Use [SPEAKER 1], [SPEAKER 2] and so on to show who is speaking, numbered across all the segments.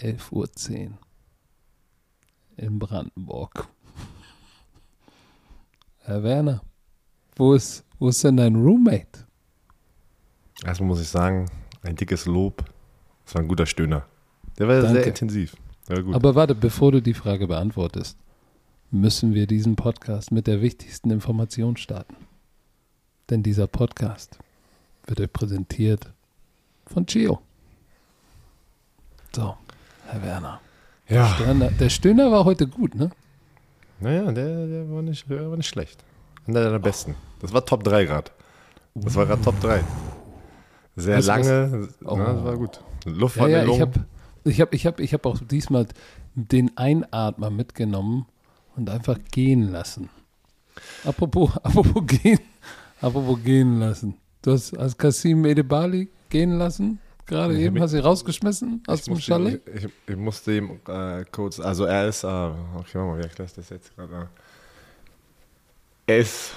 [SPEAKER 1] 11.10 Uhr in Brandenburg. Herr Werner, wo ist, wo ist denn dein Roommate?
[SPEAKER 2] Erstmal muss ich sagen, ein dickes Lob. Das war ein guter Stöhner. Der war
[SPEAKER 1] Danke.
[SPEAKER 2] sehr intensiv. Gut.
[SPEAKER 1] Aber warte, bevor du die Frage beantwortest, müssen wir diesen Podcast mit der wichtigsten Information starten. Denn dieser Podcast wird euch präsentiert von Gio. So, Herr Werner.
[SPEAKER 2] ja,
[SPEAKER 1] Stöhner, der Stöhner war heute gut, ne?
[SPEAKER 2] naja, der, der, war nicht, der war nicht schlecht. Einer der besten. Das war Top 3 gerade. Das war gerade Top 3. Sehr
[SPEAKER 1] Weißt du was?
[SPEAKER 2] lange.
[SPEAKER 1] Oh.
[SPEAKER 2] Na, das war gut.
[SPEAKER 1] Ja,
[SPEAKER 2] Luftvermittlung.
[SPEAKER 1] ja, ich habe ich hab, ich hab, auch diesmal den Einatmer mitgenommen und einfach gehen lassen. Apropos, apropos gehen, apropos gehen lassen. Du hast, hast Kasim Edebali gehen lassen? Gerade
[SPEAKER 2] Ich
[SPEAKER 1] eben hast du ihn rausgeschmissen aus dem
[SPEAKER 2] musste,
[SPEAKER 1] Chalet?
[SPEAKER 2] Ich, ich, ich musste ihm äh, kurz, also er ist, äh, okay, mal, wie erkläre ich das jetzt gerade? Er ist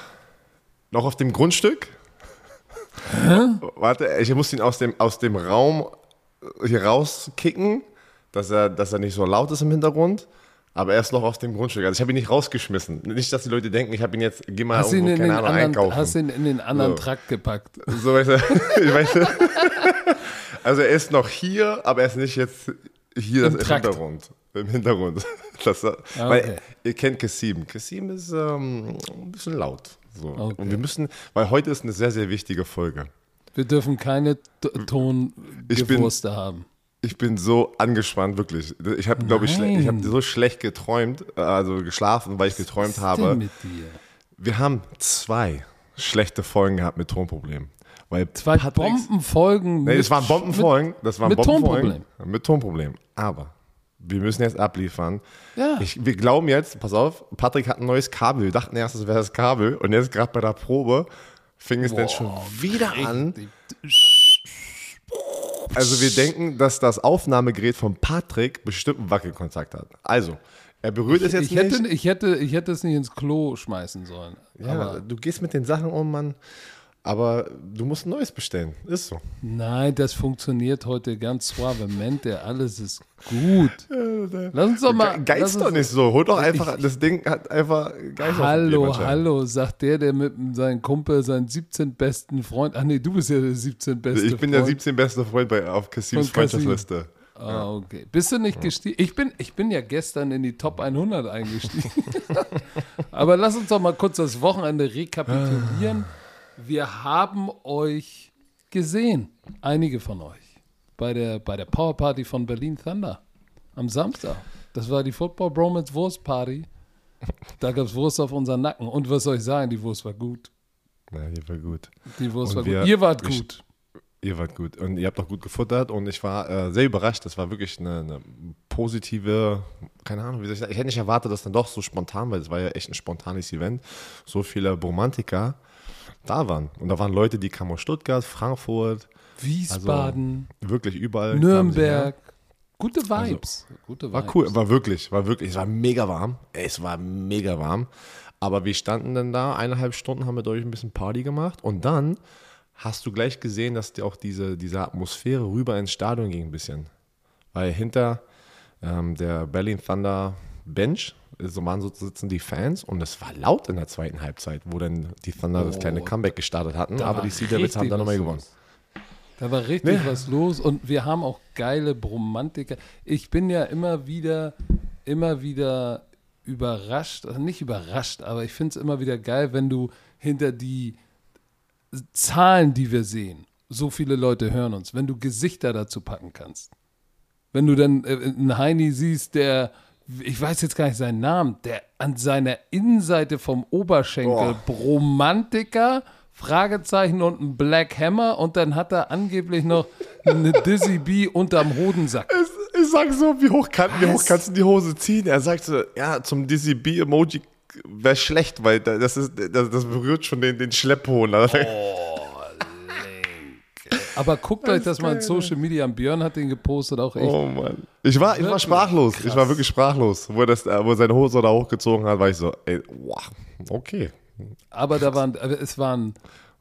[SPEAKER 2] noch auf dem Grundstück. Warte, ich muss ihn aus dem, aus dem Raum hier rauskicken, dass er, dass er nicht so laut ist im Hintergrund. Aber er ist noch auf dem Grundstück. Also ich habe ihn nicht rausgeschmissen. Nicht, dass die Leute denken, ich habe ihn jetzt, geh mal
[SPEAKER 1] Hast du
[SPEAKER 2] irgendwo, keine Ahnung,
[SPEAKER 1] anderen,
[SPEAKER 2] einkaufen.
[SPEAKER 1] hast ihn in den anderen
[SPEAKER 2] So.
[SPEAKER 1] Trakt gepackt?
[SPEAKER 2] So, weißt du, ich weiß, also er ist noch hier, aber er ist nicht jetzt hier
[SPEAKER 1] Im
[SPEAKER 2] das im. Hintergrund. Im Hintergrund. Das,
[SPEAKER 1] Ah,
[SPEAKER 2] Weil
[SPEAKER 1] okay.
[SPEAKER 2] ihr kennt Kassim. Kassim ist ähm, ein bisschen laut. So.
[SPEAKER 1] Okay.
[SPEAKER 2] Und wir müssen, weil heute ist eine sehr, sehr wichtige Folge.
[SPEAKER 1] Wir dürfen keine Tongewurste haben.
[SPEAKER 2] Ich bin so angespannt, wirklich. Ich habe, glaube ich, ich habe so schlecht geträumt, also geschlafen, weil ich geträumt
[SPEAKER 1] Was ist
[SPEAKER 2] habe.
[SPEAKER 1] denn mit dir?
[SPEAKER 2] Wir haben zwei schlechte Folgen gehabt mit Tonproblemen. Weil
[SPEAKER 1] Zwei
[SPEAKER 2] Patricks-
[SPEAKER 1] Bombenfolgen.
[SPEAKER 2] Nee, das waren Bombenfolgen. Das waren
[SPEAKER 1] mit
[SPEAKER 2] Bombenfolgen.
[SPEAKER 1] Tonproblem.
[SPEAKER 2] Mit Tonproblem. Aber wir müssen jetzt abliefern.
[SPEAKER 1] Ja.
[SPEAKER 2] Ich, wir glauben jetzt, pass auf, Patrick hat ein neues Kabel. Wir dachten erst, es wäre das Kabel. Und jetzt gerade bei der Probe fing es dann schon wieder an. Also wir denken, dass das Aufnahmegerät von Patrick bestimmt einen Wackelkontakt hat. Also, er berührt es jetzt
[SPEAKER 1] Ich hätte,
[SPEAKER 2] nicht.
[SPEAKER 1] ich, hätte, ich hätte es nicht ins Klo schmeißen sollen.
[SPEAKER 2] Ja,
[SPEAKER 1] Aber
[SPEAKER 2] du gehst mit den Sachen um, Mann. Aber du musst ein neues bestellen. Ist so.
[SPEAKER 1] nein, das funktioniert heute ganz suavemente. Alles ist gut. Lass uns doch mal.
[SPEAKER 2] Ge-
[SPEAKER 1] lass
[SPEAKER 2] Geist
[SPEAKER 1] uns-
[SPEAKER 2] doch nicht so. Hol doch einfach, das Ding hat einfach auf
[SPEAKER 1] Hallo, hallo, sagt der, der mit seinem Kumpel, seinen 17 besten Freund. Ach nee, du bist ja der 17 beste
[SPEAKER 2] Ich bin
[SPEAKER 1] Freund.
[SPEAKER 2] der 17 beste Freund bei, auf
[SPEAKER 1] Cassim.
[SPEAKER 2] Freundschaftsliste.
[SPEAKER 1] Ah, okay. Bist du nicht gestiegen? Ich bin, ich bin ja gestern in die Top 100 eingestiegen. Aber lass uns doch mal kurz das Wochenende rekapitulieren. Wir haben euch gesehen, einige von euch, bei der, bei der Power Party von Berlin Thunder am Samstag. Das war die Football Bromance Wurst Party. Da gab es Wurst auf unseren Nacken. Und was soll ich sagen, die Wurst war gut.
[SPEAKER 2] Ja, hier war gut.
[SPEAKER 1] Die Wurst
[SPEAKER 2] Und
[SPEAKER 1] war
[SPEAKER 2] wir-
[SPEAKER 1] gut. Ihr wart gut.
[SPEAKER 2] Ihr wart gut. Und ihr habt auch gut gefuttert. Und ich war äh, sehr überrascht. Das war wirklich eine, eine positive, keine Ahnung, wie soll ich sagen. Ich hätte nicht erwartet, dass dann doch so spontan, weil es war ja echt ein spontanes Event, so viele Romantiker da waren. Und da waren Leute, die kamen aus Stuttgart, Frankfurt,
[SPEAKER 1] Wiesbaden,
[SPEAKER 2] wirklich überall.
[SPEAKER 1] Nürnberg. Gute Vibes. Gute
[SPEAKER 2] War
[SPEAKER 1] Vibes.
[SPEAKER 2] cool, war wirklich, war wirklich, es war mega warm. Es war mega warm. Aber wir standen dann da, eineinhalb Stunden haben wir durch ein bisschen Party gemacht und dann hast du gleich gesehen, dass die auch diese, diese Atmosphäre rüber ins Stadion ging ein bisschen. Weil hinter ähm, der Berlin Thunder Bench waren so sitzen die Fans und es war laut in der zweiten Halbzeit, wo dann die Thunder das kleine
[SPEAKER 1] Oh,
[SPEAKER 2] Comeback gestartet hatten, aber die Sea Devils haben dann nochmal gewonnen.
[SPEAKER 1] Da war richtig
[SPEAKER 2] Nee.
[SPEAKER 1] was los und wir haben auch geile Bromantiker. Ich bin ja immer wieder, immer wieder überrascht, also nicht überrascht, aber ich finde es immer wieder geil, wenn du hinter die Zahlen, die wir sehen, so viele Leute hören uns, wenn du Gesichter dazu packen kannst. Wenn du dann äh, einen Heini siehst, der, ich weiß jetzt gar nicht seinen Namen, der an seiner Innenseite vom Oberschenkel Bromantiker, Fragezeichen und ein Black Hammer und dann hat er angeblich noch eine Dizzy B unterm Hodensack.
[SPEAKER 2] Ich sag so, wie hoch, kann, wie hoch kannst du die Hose ziehen? Er sagt so, ja, zum DCB-Emoji wäre schlecht, weil da- das, ist, das, das berührt schon den, den Schlepphohn.
[SPEAKER 1] Aber guckt euch das mal in Social Media an. Björn hat den gepostet, auch echt.
[SPEAKER 2] Oh Mann. Ich war, ich war sprachlos. Ich
[SPEAKER 1] krass.
[SPEAKER 2] war wirklich sprachlos. Wo er, das, äh, wo er seine Hose da hochgezogen hat, war ich so, ey, wow, okay.
[SPEAKER 1] Aber da waren, aber es waren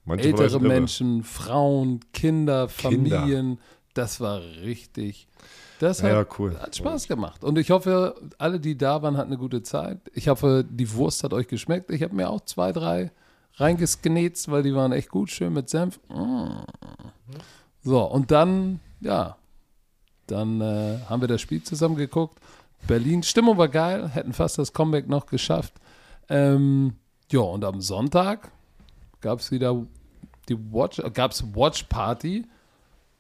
[SPEAKER 2] Manche
[SPEAKER 1] ältere. Menschen, Frauen, Kinder,
[SPEAKER 2] Kinder.
[SPEAKER 1] Familien. Das war richtig. Das
[SPEAKER 2] Ja,
[SPEAKER 1] hat,
[SPEAKER 2] cool.
[SPEAKER 1] hat Spaß gemacht. Und ich hoffe, alle, die da waren, hatten eine gute Zeit. Ich hoffe, die Wurst hat euch geschmeckt. Ich habe mir auch zwei, drei reingesgenetzt, weil die waren echt gut, schön mit Senf. Mm. So, und dann, ja, dann äh, haben wir das Spiel zusammen geguckt. Berlin, Stimmung war geil, hätten fast das Comeback noch geschafft. Ähm, ja, und am Sonntag gab es wieder die Watch, äh, gab's Watch Party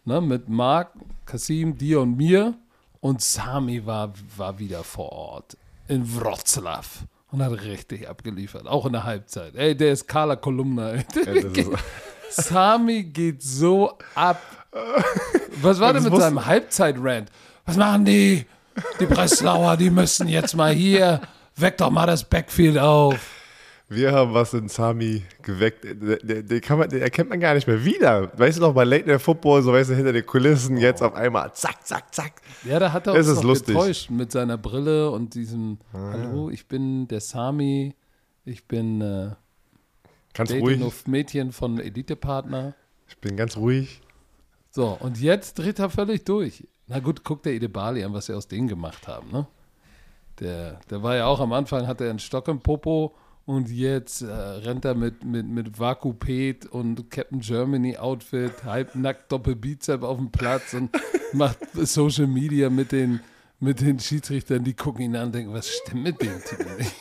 [SPEAKER 1] ne, mit Marc, Kasim, dir und mir. Und Sami war, war wieder vor Ort in Wroclaw und hat richtig abgeliefert, auch in der Halbzeit. Ey, der ist Carla Kolumna.
[SPEAKER 2] Ja,
[SPEAKER 1] Sami geht so ab. Was war denn mit seinem Halbzeit-Rant? Was machen die? Die Breslauer, die müssen jetzt mal hier. Weck doch mal das Backfield auf.
[SPEAKER 2] Wir haben was in Sami geweckt. Den, den, kann man, den erkennt man gar nicht mehr wieder. Weißt du noch, bei Late Night Football, so weißt du, hinter den Kulissen, jetzt auf einmal zack, zack, zack.
[SPEAKER 1] Ja, da hat er
[SPEAKER 2] Es
[SPEAKER 1] uns
[SPEAKER 2] ist
[SPEAKER 1] noch
[SPEAKER 2] lustig.
[SPEAKER 1] getäuscht mit seiner Brille und diesem Hallo, ich bin der Sami, ich bin äh,
[SPEAKER 2] Ganz ruhig.
[SPEAKER 1] auf Mädchen von Elite-Partner.
[SPEAKER 2] Ich bin ganz ruhig.
[SPEAKER 1] So, und jetzt dreht er völlig durch. Na gut, guckt der Edebali an, was sie aus denen gemacht haben, ne? Der, der war ja auch am Anfang, hatte er einen Stock im Popo und jetzt äh, rennt er mit, mit, mit Vakupet und Captain Germany Outfit, halbnackt Doppelbizep auf dem Platz und macht Social Media mit den, mit den Schiedsrichtern, die gucken ihn an und denken, was stimmt mit dem Typen nicht?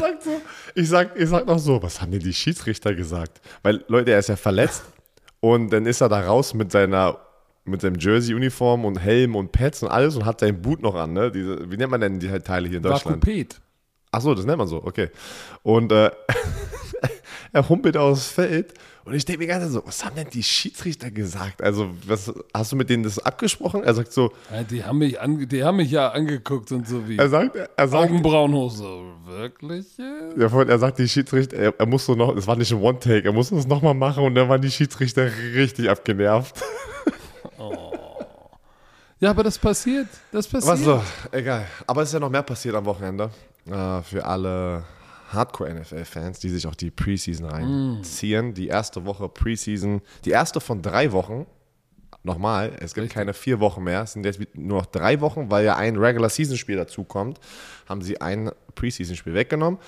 [SPEAKER 2] Sagt so, ich sag, ich sag noch so, was haben denn die Schiedsrichter gesagt? Weil, Leute, er ist ja verletzt und dann ist er da raus mit seiner mit seinem Jersey-Uniform und Helm und Pads und alles und hat seinen Boot noch an, ne? Diese, wie nennt man denn die Teile hier in Deutschland?
[SPEAKER 1] Vakupet.
[SPEAKER 2] Ach so, das nennt man so, okay. Und äh, er humpelt aufs Feld und ich denke mir ganz so, was haben denn die Schiedsrichter gesagt? Also, was, hast du mit denen das abgesprochen? Er sagt so,
[SPEAKER 1] Ja, die, haben mich ange die haben mich ja angeguckt und so wie
[SPEAKER 2] er sagt, er sagt,
[SPEAKER 1] Augenbrauen hoch, so wirklich?
[SPEAKER 2] Ja, vorhin, er sagt, die Schiedsrichter, er, er musste noch, es war nicht ein One-Take, er musste es nochmal machen und dann waren die Schiedsrichter richtig abgenervt.
[SPEAKER 1] Ja, aber das passiert. Das passiert.
[SPEAKER 2] Was so, egal. Aber es ist ja noch mehr passiert am Wochenende. Äh, für alle Hardcore-NFL-Fans, die sich auch die Preseason reinziehen. Die erste Woche Preseason, die erste von drei Wochen. Nochmal, es gibt
[SPEAKER 1] Richtig.
[SPEAKER 2] keine vier Wochen mehr, es sind jetzt nur noch drei Wochen, weil ja ein Regular-Season-Spiel dazukommt, haben sie ein Preseason-Spiel weggenommen.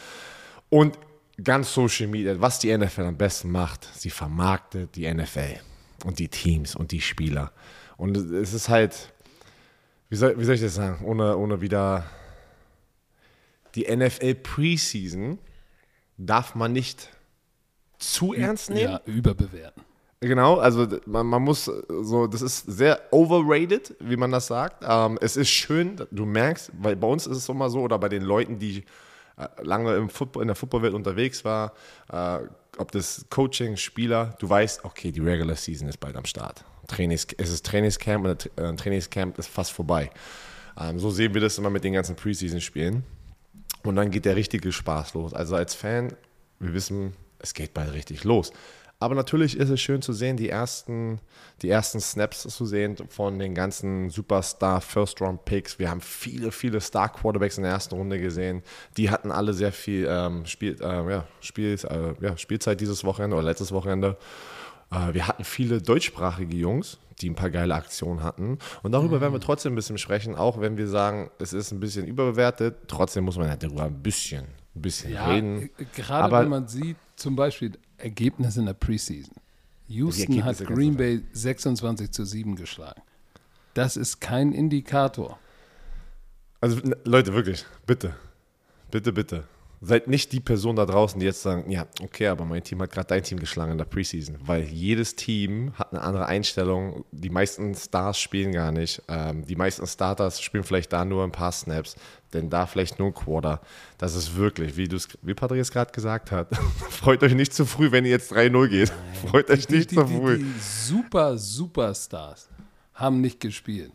[SPEAKER 2] Und ganz Social Media, was die NFL am besten macht, sie vermarktet die NFL und die Teams und die Spieler. Und es ist halt, wie soll, wie soll ich das sagen, ohne, ohne wieder die NFL Preseason darf man nicht zu ernst nehmen.
[SPEAKER 1] Ja, überbewerten.
[SPEAKER 2] Genau, also man, man muss äh, so, das ist sehr overrated, wie man das sagt. Ähm, es ist schön, du merkst, weil bei uns ist es immer so, oder bei den Leuten, die äh, lange im Football, in der Footballwelt unterwegs war, äh, ob das Coaching, Spieler, du weißt, okay, die Regular Season ist bald am Start. Trainings, es ist Trainingscamp und Tra- äh, Trainingscamp ist fast vorbei. Ähm, so sehen wir das immer mit den ganzen Preseason-Spielen. Und dann geht der richtige Spaß los. Also als Fan, wir wissen, es geht bald richtig los. Aber natürlich ist es schön zu sehen, die ersten, die ersten Snaps zu sehen von den ganzen Superstar First-Round-Picks. Wir haben viele, viele Star-Quarterbacks in der ersten Runde gesehen. Die hatten alle sehr viel ähm, Spiel, äh, ja, Spiel, äh, ja, Spielzeit dieses Wochenende oder letztes Wochenende. Äh, wir hatten viele deutschsprachige Jungs, die ein paar geile Aktionen hatten. Und darüber werden wir trotzdem ein bisschen sprechen, auch wenn wir sagen, es ist ein bisschen überbewertet. Trotzdem muss man ja darüber ein bisschen, ein bisschen
[SPEAKER 1] Ja,
[SPEAKER 2] reden.
[SPEAKER 1] äh, gerade
[SPEAKER 2] Aber-
[SPEAKER 1] wenn man sieht, zum Beispiel Ergebnisse in der Preseason. Houston hat Green Bay 26 zu 7 geschlagen. Das ist kein Indikator.
[SPEAKER 2] Also Leute, wirklich, bitte, bitte, bitte. Seid nicht die Person da draußen, die jetzt sagen, ja, okay, aber mein Team hat gerade dein Team geschlagen in der Preseason, weil jedes Team hat eine andere Einstellung. Die meisten Stars spielen gar nicht. Ähm, die meisten Starters spielen vielleicht da nur ein paar Snaps, denn da vielleicht nur ein Quarter. Das ist wirklich, wie, wie Patrick es gerade gesagt hat, freut euch nicht zu früh, wenn ihr jetzt 3-0 geht. Freut euch
[SPEAKER 1] Die,
[SPEAKER 2] nicht
[SPEAKER 1] die,
[SPEAKER 2] zu
[SPEAKER 1] die,
[SPEAKER 2] früh.
[SPEAKER 1] die super, Superstars haben nicht gespielt.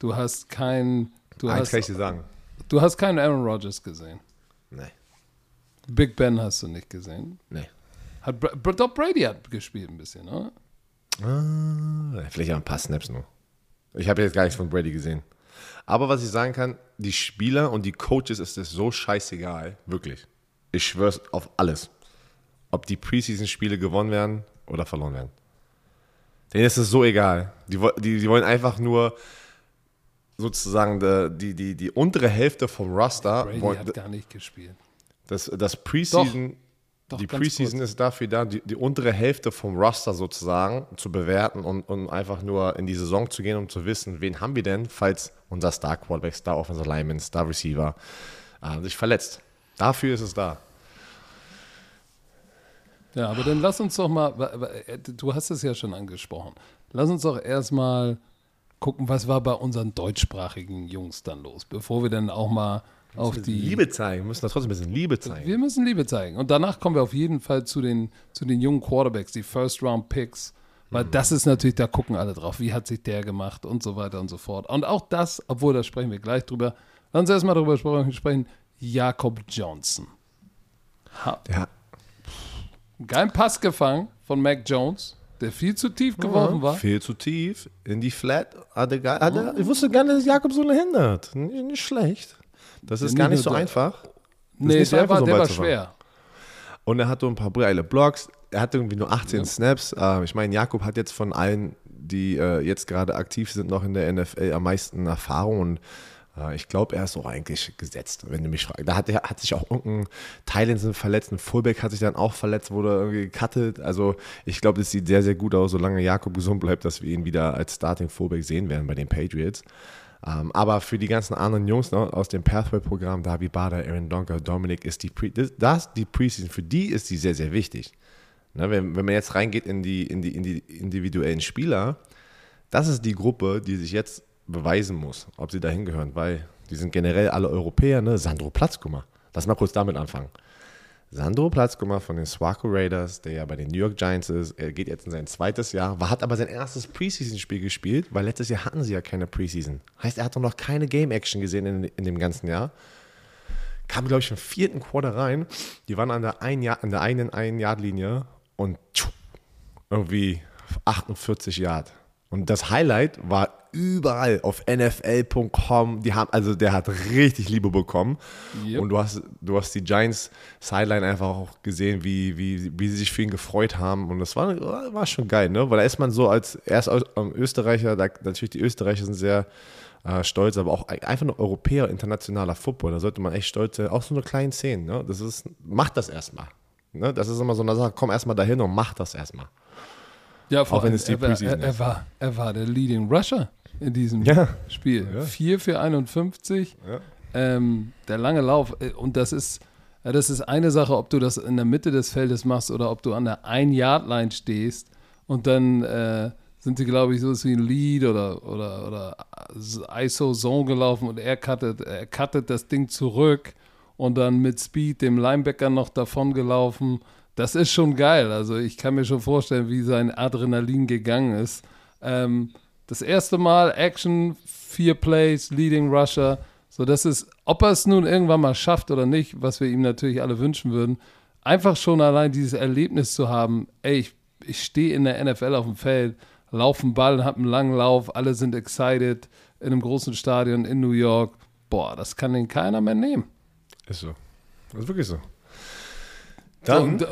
[SPEAKER 1] Du hast kein, du
[SPEAKER 2] Eins
[SPEAKER 1] hast,
[SPEAKER 2] kann ich dir sagen.
[SPEAKER 1] du hast keinen Aaron Rodgers gesehen.
[SPEAKER 2] Nee,
[SPEAKER 1] Big Ben hast du nicht gesehen.
[SPEAKER 2] nee.
[SPEAKER 1] Hat Bra doch Brady hat gespielt ein bisschen, oder?
[SPEAKER 2] Ah, vielleicht auch ein paar Snaps nur. Ich habe jetzt gar nichts von Brady gesehen. Aber was ich sagen kann, die Spieler und die Coaches ist es so scheißegal, wirklich. Ich schwör's auf alles. Ob die Preseason-Spiele gewonnen werden oder verloren werden. Denen ist es so egal. Die, die, die wollen einfach nur sozusagen die, die, die, die untere Hälfte vom Roster.
[SPEAKER 1] Brady
[SPEAKER 2] wo-
[SPEAKER 1] hat gar nicht gespielt.
[SPEAKER 2] Das, das Preseason,
[SPEAKER 1] Doch,
[SPEAKER 2] die Preseason ist dafür da, die, die untere Hälfte vom Roster sozusagen zu bewerten und, und einfach nur in die Saison zu gehen, um zu wissen, wen haben wir denn, falls unser Star Quarterback, Star Offensive Lineman, Star Receiver äh, sich verletzt. Dafür ist es da.
[SPEAKER 1] Ja, aber dann lass uns doch mal, äh, du hast es ja schon angesprochen, lass uns doch erstmal gucken, was war bei unseren deutschsprachigen Jungs dann los, bevor wir dann auch mal auf die...
[SPEAKER 2] Liebe zeigen, wir müssen da trotzdem ein bisschen Liebe zeigen.
[SPEAKER 1] Wir müssen Liebe zeigen. Und danach kommen wir auf jeden Fall zu den, zu den jungen Quarterbacks, die First-Round-Picks. Weil
[SPEAKER 2] Mhm.
[SPEAKER 1] das ist natürlich, da gucken alle drauf, wie hat sich der gemacht und so weiter und so fort. Und auch das, obwohl da sprechen wir gleich drüber, lass uns erstmal drüber sprechen, Jakob Johnson. Ha,
[SPEAKER 2] Ja,
[SPEAKER 1] geilen Pass gefangen von Mac Jones, der viel zu tief geworfen war.
[SPEAKER 2] Viel zu tief in die Flat. Hat er, gar- hat er, ich wusste gar nicht, dass Jakob so hindert. Nicht, nicht schlecht. Das ist
[SPEAKER 1] Ja,
[SPEAKER 2] gar
[SPEAKER 1] nicht
[SPEAKER 2] so einfach.
[SPEAKER 1] Nee,
[SPEAKER 2] nicht so
[SPEAKER 1] der
[SPEAKER 2] einfach,
[SPEAKER 1] war,
[SPEAKER 2] so
[SPEAKER 1] der war schwer.
[SPEAKER 2] Und er hatte ein paar geile Blocks. Er hatte irgendwie nur 18 Snaps. Äh, ich meine, Jakob hat jetzt von allen, die äh, jetzt gerade aktiv sind, noch in der NFL am meisten Erfahrung. Und äh, ich glaube, er ist auch eigentlich gesetzt, wenn du mich fragst. Da hat, er- hat sich auch irgendein Thailand verletzt, ein Fullback hat sich dann auch verletzt, wurde irgendwie gecuttet. Also ich glaube, das sieht sehr, sehr gut aus, solange Jakob gesund bleibt, dass wir ihn wieder als Starting Fullback sehen werden bei den Patriots. Ähm, aber für die ganzen anderen Jungs ne, aus dem Pathway-Programm, Davi Bader, Aaron Donker, Dominic, ist die, Pre das, das, die Preseason, für die ist die sehr, sehr wichtig. Ne, wenn, wenn man jetzt reingeht in die, in, die, in die individuellen Spieler, das ist die Gruppe, die sich jetzt beweisen muss, ob sie dahin gehören, weil die sind generell alle Europäer, ne? Sandro Platz, guck mal. Lass mal kurz damit anfangen. Sandro Platzkummer von den Swaco Raiders, der ja bei den New York Giants ist, er geht jetzt in sein zweites Jahr, hat aber sein erstes Preseason-Spiel gespielt, weil letztes Jahr hatten sie ja keine Preseason. Heißt, er hat doch noch keine Game-Action gesehen in, in dem ganzen Jahr. Kam, glaube ich, im vierten Quarter rein. Die waren an der, ein Jahr, an der einen Ein-Yard-Linie und tschuh, irgendwie 48 Yard. Und das Highlight war überall auf NFL.com. Die haben, also der hat richtig Liebe bekommen.
[SPEAKER 1] Yep.
[SPEAKER 2] Und du hast, du hast die Giants Sideline einfach auch gesehen, wie, wie, wie sie sich für ihn gefreut haben. Und das war, war schon geil, ne? Weil da ist man so als, er ist ähm, Österreicher, da, natürlich die Österreicher sind sehr äh, stolz, aber auch einfach nur Europäer, internationaler Football. Da sollte man echt stolz sein. Auch so eine kleine Szene, ne? Das ist, macht das erstmal. Ne? Das ist immer so eine Sache, komm erstmal dahin und mach das erstmal.
[SPEAKER 1] Ja, vor
[SPEAKER 2] Auch wenn es die
[SPEAKER 1] er,
[SPEAKER 2] Preseason
[SPEAKER 1] er, er, war, er war der Leading Rusher in diesem
[SPEAKER 2] Ja.
[SPEAKER 1] Spiel.
[SPEAKER 2] Ja.
[SPEAKER 1] 4 für 51.
[SPEAKER 2] Ja.
[SPEAKER 1] Ähm, der lange Lauf. äh, Und das ist, ja, das ist eine Sache, ob du das in der Mitte des Feldes machst oder ob du an der Ein-Yard-Line stehst und dann äh, sind sie, glaube ich, so wie ein Lead oder, oder, oder ISO-Zone gelaufen und er cuttet, er cuttet das Ding zurück und dann mit Speed dem Linebacker noch davon gelaufen. Das ist schon geil. Also ich kann mir schon vorstellen, wie sein Adrenalin gegangen ist. Ähm, das erste Mal Action, vier Plays, Leading Rusher. So, das ist, ob er es nun irgendwann mal schafft oder nicht, was wir ihm natürlich alle wünschen würden, einfach schon allein dieses Erlebnis zu haben, ey, ich, ich stehe in der NFL auf dem Feld, laufe einen Ball, habe einen langen Lauf, alle sind excited in einem großen Stadion in New York. Boah, das kann den keiner mehr nehmen.
[SPEAKER 2] Ist so. Das ist wirklich so.
[SPEAKER 1] So,
[SPEAKER 2] Dann,
[SPEAKER 1] und,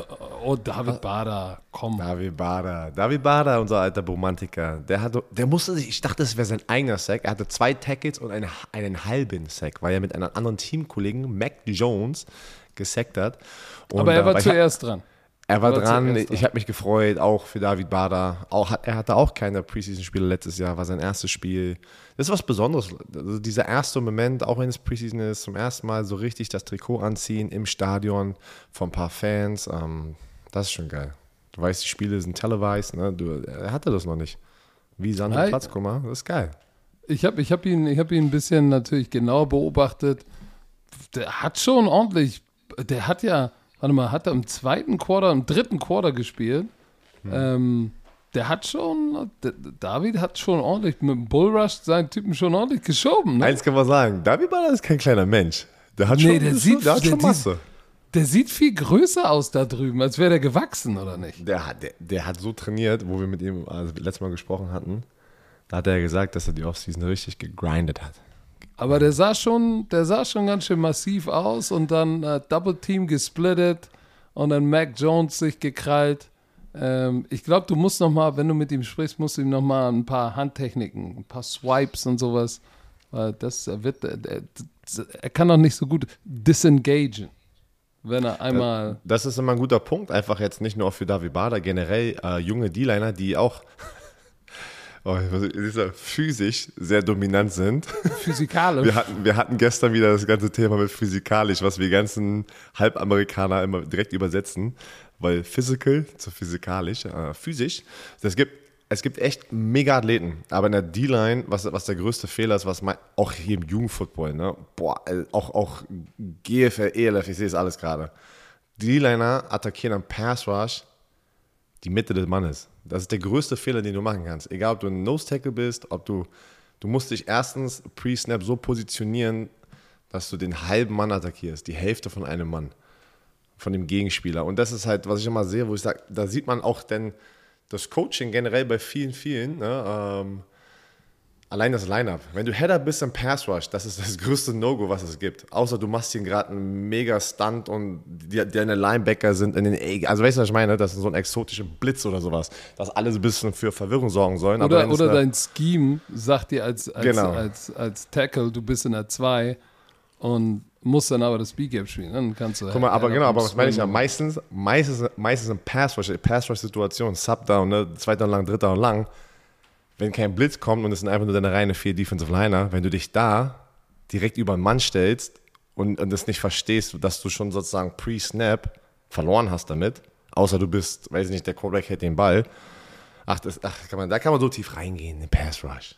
[SPEAKER 1] oh, David Bader, komm.
[SPEAKER 2] David Bader. David Bader, unser alter Romantiker, der, hatte, der musste sich, ich dachte, es wäre sein eigener Sack. Er hatte zwei Tackles und eine, einen halben Sack, weil er mit einem anderen Teamkollegen, Mac Jones, gesackt hat. Und,
[SPEAKER 1] Aber er
[SPEAKER 2] äh,
[SPEAKER 1] war
[SPEAKER 2] weil ich-
[SPEAKER 1] zuerst dran.
[SPEAKER 2] Er war dran, ich habe mich gefreut, auch für David Bader. Auch, er hatte auch keine Preseason-Spiele letztes Jahr, war sein erstes Spiel. Das ist was Besonderes. Also dieser erste Moment, auch wenn es Preseason ist, zum ersten Mal so richtig das Trikot anziehen im Stadion von ein paar Fans. Ähm, das ist schon geil. Du weißt, die Spiele sind televised, ne? Du, er hatte das noch nicht. Wie Sandro
[SPEAKER 1] Nein.
[SPEAKER 2] Platz, guck mal, das ist geil.
[SPEAKER 1] Ich habe ich hab ihn, ich hab ihn ein bisschen natürlich genauer beobachtet. Der hat schon ordentlich, der hat ja, warte mal, hat er im zweiten Quarter, im dritten Quarter gespielt. Ähm, der hat schon, der, David hat schon ordentlich mit dem Bullrush seinen Typen schon ordentlich geschoben. Ne?
[SPEAKER 2] Eins kann man sagen, David Bader ist kein kleiner Mensch. Der hat
[SPEAKER 1] Nee,
[SPEAKER 2] schon,
[SPEAKER 1] der
[SPEAKER 2] der
[SPEAKER 1] sieht-
[SPEAKER 2] der hat
[SPEAKER 1] der
[SPEAKER 2] schon Masse.
[SPEAKER 1] Der sieht viel größer aus da drüben, als wäre der gewachsen, oder nicht?
[SPEAKER 2] Der hat, der, der hat so trainiert, wo wir mit ihm also letztes Mal gesprochen hatten. Da hat er gesagt, dass er die Offseason richtig gegrindet hat.
[SPEAKER 1] Aber der sah schon, der sah schon ganz schön massiv aus und dann äh, Double Team gesplittet und dann Mac Jones sich gekrallt. Ähm, ich glaube, du musst noch mal, wenn du mit ihm sprichst, musst du ihm noch mal ein paar Handtechniken, ein paar Swipes und sowas, Weil das wird, er, er kann doch nicht so gut disengagen, wenn er einmal.
[SPEAKER 2] Das ist immer ein guter Punkt, einfach jetzt nicht nur für David Bader, generell äh, junge D-Liner, die auch oh, physisch sehr dominant sind.
[SPEAKER 1] Physikalisch.
[SPEAKER 2] Wir hatten, wir hatten gestern wieder das ganze Thema mit physikalisch, was wir ganzen Halbamerikaner immer direkt übersetzen, weil physical zu physikalisch, äh, physisch. Das gibt es gibt echt mega Athleten, aber in der D-Line, was, was der größte Fehler ist, was mein, auch hier im Jugendfootball, ne? Boah, äh, auch, auch GFL, ELF, ich sehe es alles gerade. D-Liner attackieren am Pass Rush die Mitte des Mannes. Das ist der größte Fehler, den du machen kannst. Egal, ob du ein Nose-Tackle bist, ob du, du musst dich erstens pre-Snap so positionieren, dass du den halben Mann attackierst, die Hälfte von einem Mann, von dem Gegenspieler. Und das ist halt, was ich immer sehe, wo ich sage, da sieht man auch denn das Coaching generell bei vielen, vielen, ne, ähm, allein das Lineup. Wenn du Header bist im Pass Rush, das ist das größte No-Go, was es gibt. Außer du machst hier gerade einen mega Stunt und die, deine Linebacker sind in den A. Also weißt du, was ich meine? Das ist so ein exotischer Blitz oder sowas. Das alles ein bisschen für Verwirrung sorgen sollen.
[SPEAKER 1] Oder, oder dein Scheme sagt dir als, als, genau. als, als Tackle, du bist in der 2 und musst dann aber das B-Gap spielen. Dann kannst du.
[SPEAKER 2] Guck mal, aber genau, aber was meine ich ja? Meistens, meistens, meistens in Pass-Rush, Pass-Rush-Situation, Sub-Down, ne, zweiter und lang, dritter und lang, wenn kein Blitz kommt und es sind einfach nur deine reine vier Defensive Liner, wenn du dich da direkt über einen Mann stellst und, und das nicht verstehst, dass du schon sozusagen pre-Snap verloren hast damit, außer du bist, weiß ich nicht, der Quarterback hält den Ball. Ach, das, ach kann man, da kann man so tief reingehen, in den Pass Rush.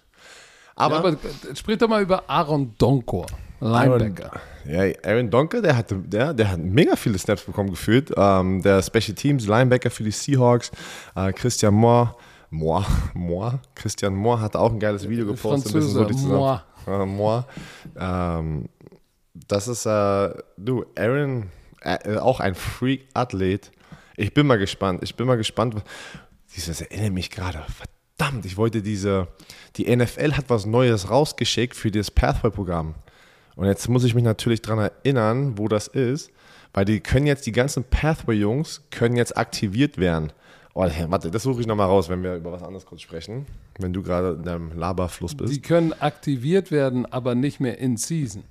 [SPEAKER 1] Aber, ja, aber sprich doch mal über Aaron Donkor. Linebacker.
[SPEAKER 2] Aaron, ja, Aaron Donker, der, hatte, der, der hat mega viele Snaps bekommen gefühlt. Ähm, der Special Teams Linebacker für die Seahawks, äh, Christian Moore, Moore, Moore, Christian Moore hat auch ein geiles Video gepostet.
[SPEAKER 1] Franzose, so Moore.
[SPEAKER 2] Äh, Moore. Ähm, das ist, äh, du, Aaron, äh, auch ein Freak-Athlet. Ich bin mal gespannt. Ich bin mal gespannt. Dieses erinnert mich gerade. Verdammt, ich wollte diese. Die NFL hat was Neues rausgeschickt für das Pathway-Programm. Und jetzt muss ich mich natürlich daran erinnern, wo das ist, weil die können jetzt, die ganzen Pathway-Jungs können jetzt aktiviert werden. Oh, warte, das suche ich nochmal raus, wenn wir über was anderes kurz sprechen, wenn du gerade in deinem Laberfluss bist.
[SPEAKER 1] Die können aktiviert werden, aber nicht mehr in Season.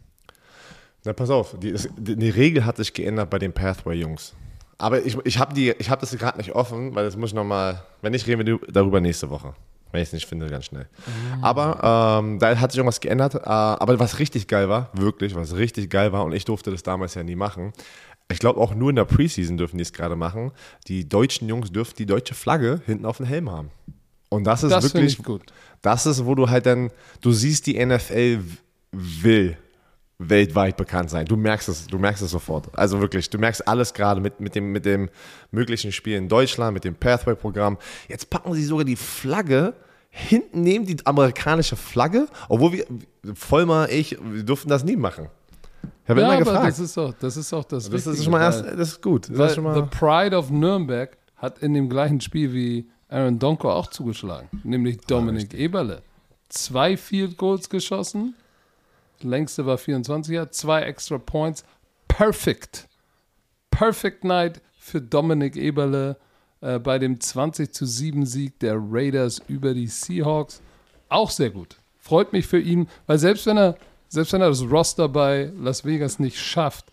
[SPEAKER 2] Na, pass auf, die, die Regel hat sich geändert bei den Pathway-Jungs. Aber ich, ich habe hab das gerade nicht offen, weil das muss ich nochmal, wenn nicht, reden wir darüber nächste Woche. Wenn ich es nicht finde, ganz schnell. Mhm. Aber ähm, da hat sich irgendwas geändert. Äh, aber was richtig geil war, wirklich, was richtig geil war, und ich durfte das damals ja nie machen. Ich glaube, auch nur in der Preseason dürfen die es gerade machen. Die deutschen Jungs dürfen die deutsche Flagge hinten auf dem Helm haben. Und das ist das wirklich gut. Das ist, wo du halt dann, du siehst, die NFL will weltweit bekannt sein. Du merkst es, du merkst es sofort. Also wirklich, du merkst alles gerade mit, mit, dem, mit dem möglichen Spiel in Deutschland, mit dem Pathway-Programm. Jetzt packen sie sogar die Flagge hinten neben die amerikanische Flagge, obwohl wir, Vollmer, ich, wir durften das nie machen.
[SPEAKER 1] Habe ja, immer gefragt. Das ist auch das, ist auch das,
[SPEAKER 2] das ist schon mal erst, das ist gut.
[SPEAKER 1] Das
[SPEAKER 2] ist schon
[SPEAKER 1] mal The Pride of Nürnberg hat in dem gleichen Spiel wie Aaron Donko auch zugeschlagen, nämlich Dominik Eberle. Zwei Field Goals geschossen längste war 24er, zwei extra Points. Perfect. Perfect Night für Dominik Eberle äh, bei dem 20 zu 7 Sieg der Raiders über die Seahawks. Auch sehr gut. Freut mich für ihn, weil selbst wenn er, selbst wenn er das Roster bei Las Vegas nicht schafft,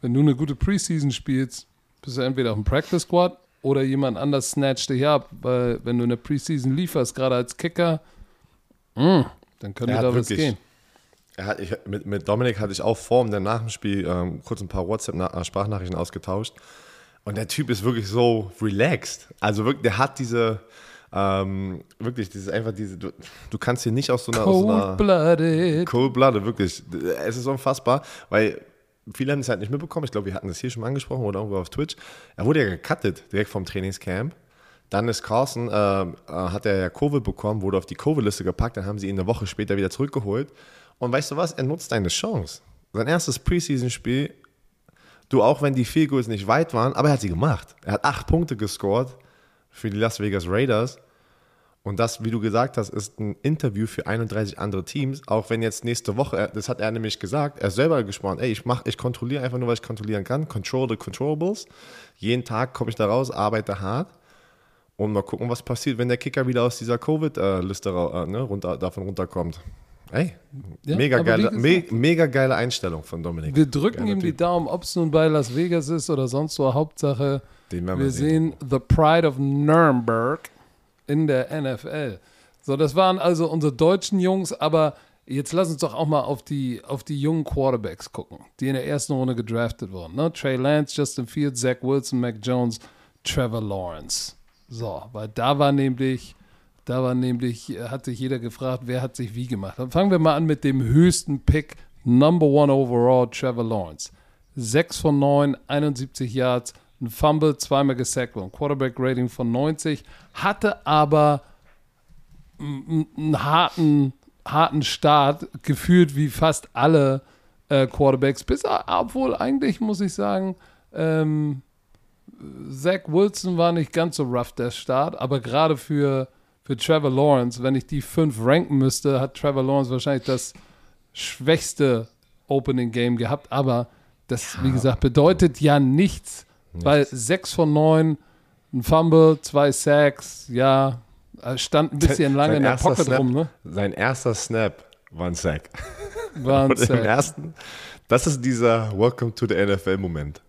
[SPEAKER 1] wenn du eine gute Preseason spielst, bist du entweder auf dem Practice Squad oder jemand anders snatcht dich ab, weil wenn du eine Preseason lieferst, gerade als Kicker, mh, mm, dann könnte da was gehen.
[SPEAKER 2] Hat, ich, mit, mit Dominik hatte ich auch vor und nach dem Spiel ähm, kurz ein paar WhatsApp-Sprachnachrichten ausgetauscht. Und der Typ ist wirklich so relaxed. Also wirklich, der hat diese, ähm, wirklich, dieses einfach diese, du, du kannst hier nicht aus so einer.
[SPEAKER 1] Cold-blooded.
[SPEAKER 2] Cold-blooded, wirklich. Es ist unfassbar, weil viele haben es halt nicht mitbekommen. Ich glaube, wir hatten das hier schon mal angesprochen oder irgendwo auf Twitch. Er wurde ja gecuttet direkt vom Trainingscamp. Dann ist Carson, äh, äh hat er ja Covid bekommen, wurde auf die Covid-Liste gepackt, dann haben sie ihn eine Woche später wieder zurückgeholt. Und weißt du was? Er nutzt eine Chance. Sein erstes Preseason-Spiel, du auch wenn die Field Goals nicht weit waren, aber er hat sie gemacht. Er hat acht Punkte gescored für die Las Vegas Raiders. Und das, wie du gesagt hast, ist ein Interview für 31 andere Teams. Auch wenn jetzt nächste Woche, das hat er nämlich gesagt, er selber gesprochen, ey, ich, mach, ich kontrolliere einfach nur, was ich kontrollieren kann. Control the controllables. Jeden Tag komme ich da raus, arbeite hart. Und mal gucken, was passiert, wenn der Kicker wieder aus dieser Covid-Liste äh, ne, runter, davon runterkommt. Ey,
[SPEAKER 1] Ja,
[SPEAKER 2] mega, geile, me mega geile Einstellung von Dominik.
[SPEAKER 1] Wir drücken
[SPEAKER 2] Geiler
[SPEAKER 1] ihm die. Daumen, ob es nun bei Las Vegas ist oder sonst wo. Hauptsache,
[SPEAKER 2] Den werden
[SPEAKER 1] wir
[SPEAKER 2] wir sehen.
[SPEAKER 1] sehen The Pride of Nuremberg in der NFL. So, das waren also unsere deutschen Jungs, aber jetzt lass uns doch auch mal auf die, auf die jungen Quarterbacks gucken, die in der ersten Runde gedraftet wurden. Ne? Trey Lance, Justin Fields, Zach Wilson, Mac Jones, Trevor Lawrence. So, weil da war nämlich, da war nämlich, äh, hat sich jeder gefragt, wer hat sich wie gemacht. Dann fangen wir mal an mit dem höchsten Pick, Number One Overall, Trevor Lawrence. 6 von 9, 71 Yards, ein Fumble, zweimal gesackt worden. Quarterback Rating von 90, hatte aber einen harten, harten Start, gefühlt wie fast alle äh, Quarterbacks, bis obwohl eigentlich muss ich sagen, ähm, Zach Wilson war nicht ganz so rough der Start, aber gerade für, für Trevor Lawrence, wenn ich die fünf ranken müsste, hat Trevor Lawrence wahrscheinlich das schwächste Opening Game gehabt, aber das, wie gesagt, bedeutet ja nichts, weil sechs von neun, ein Fumble, zwei Sacks, ja, stand ein bisschen lange
[SPEAKER 2] Sein
[SPEAKER 1] in der Pocket
[SPEAKER 2] Snap,
[SPEAKER 1] rum, ne?
[SPEAKER 2] Sein erster Snap war ein Sack.
[SPEAKER 1] War ein
[SPEAKER 2] Und im
[SPEAKER 1] Sack.
[SPEAKER 2] ersten, das ist dieser Welcome to the NFL-Moment.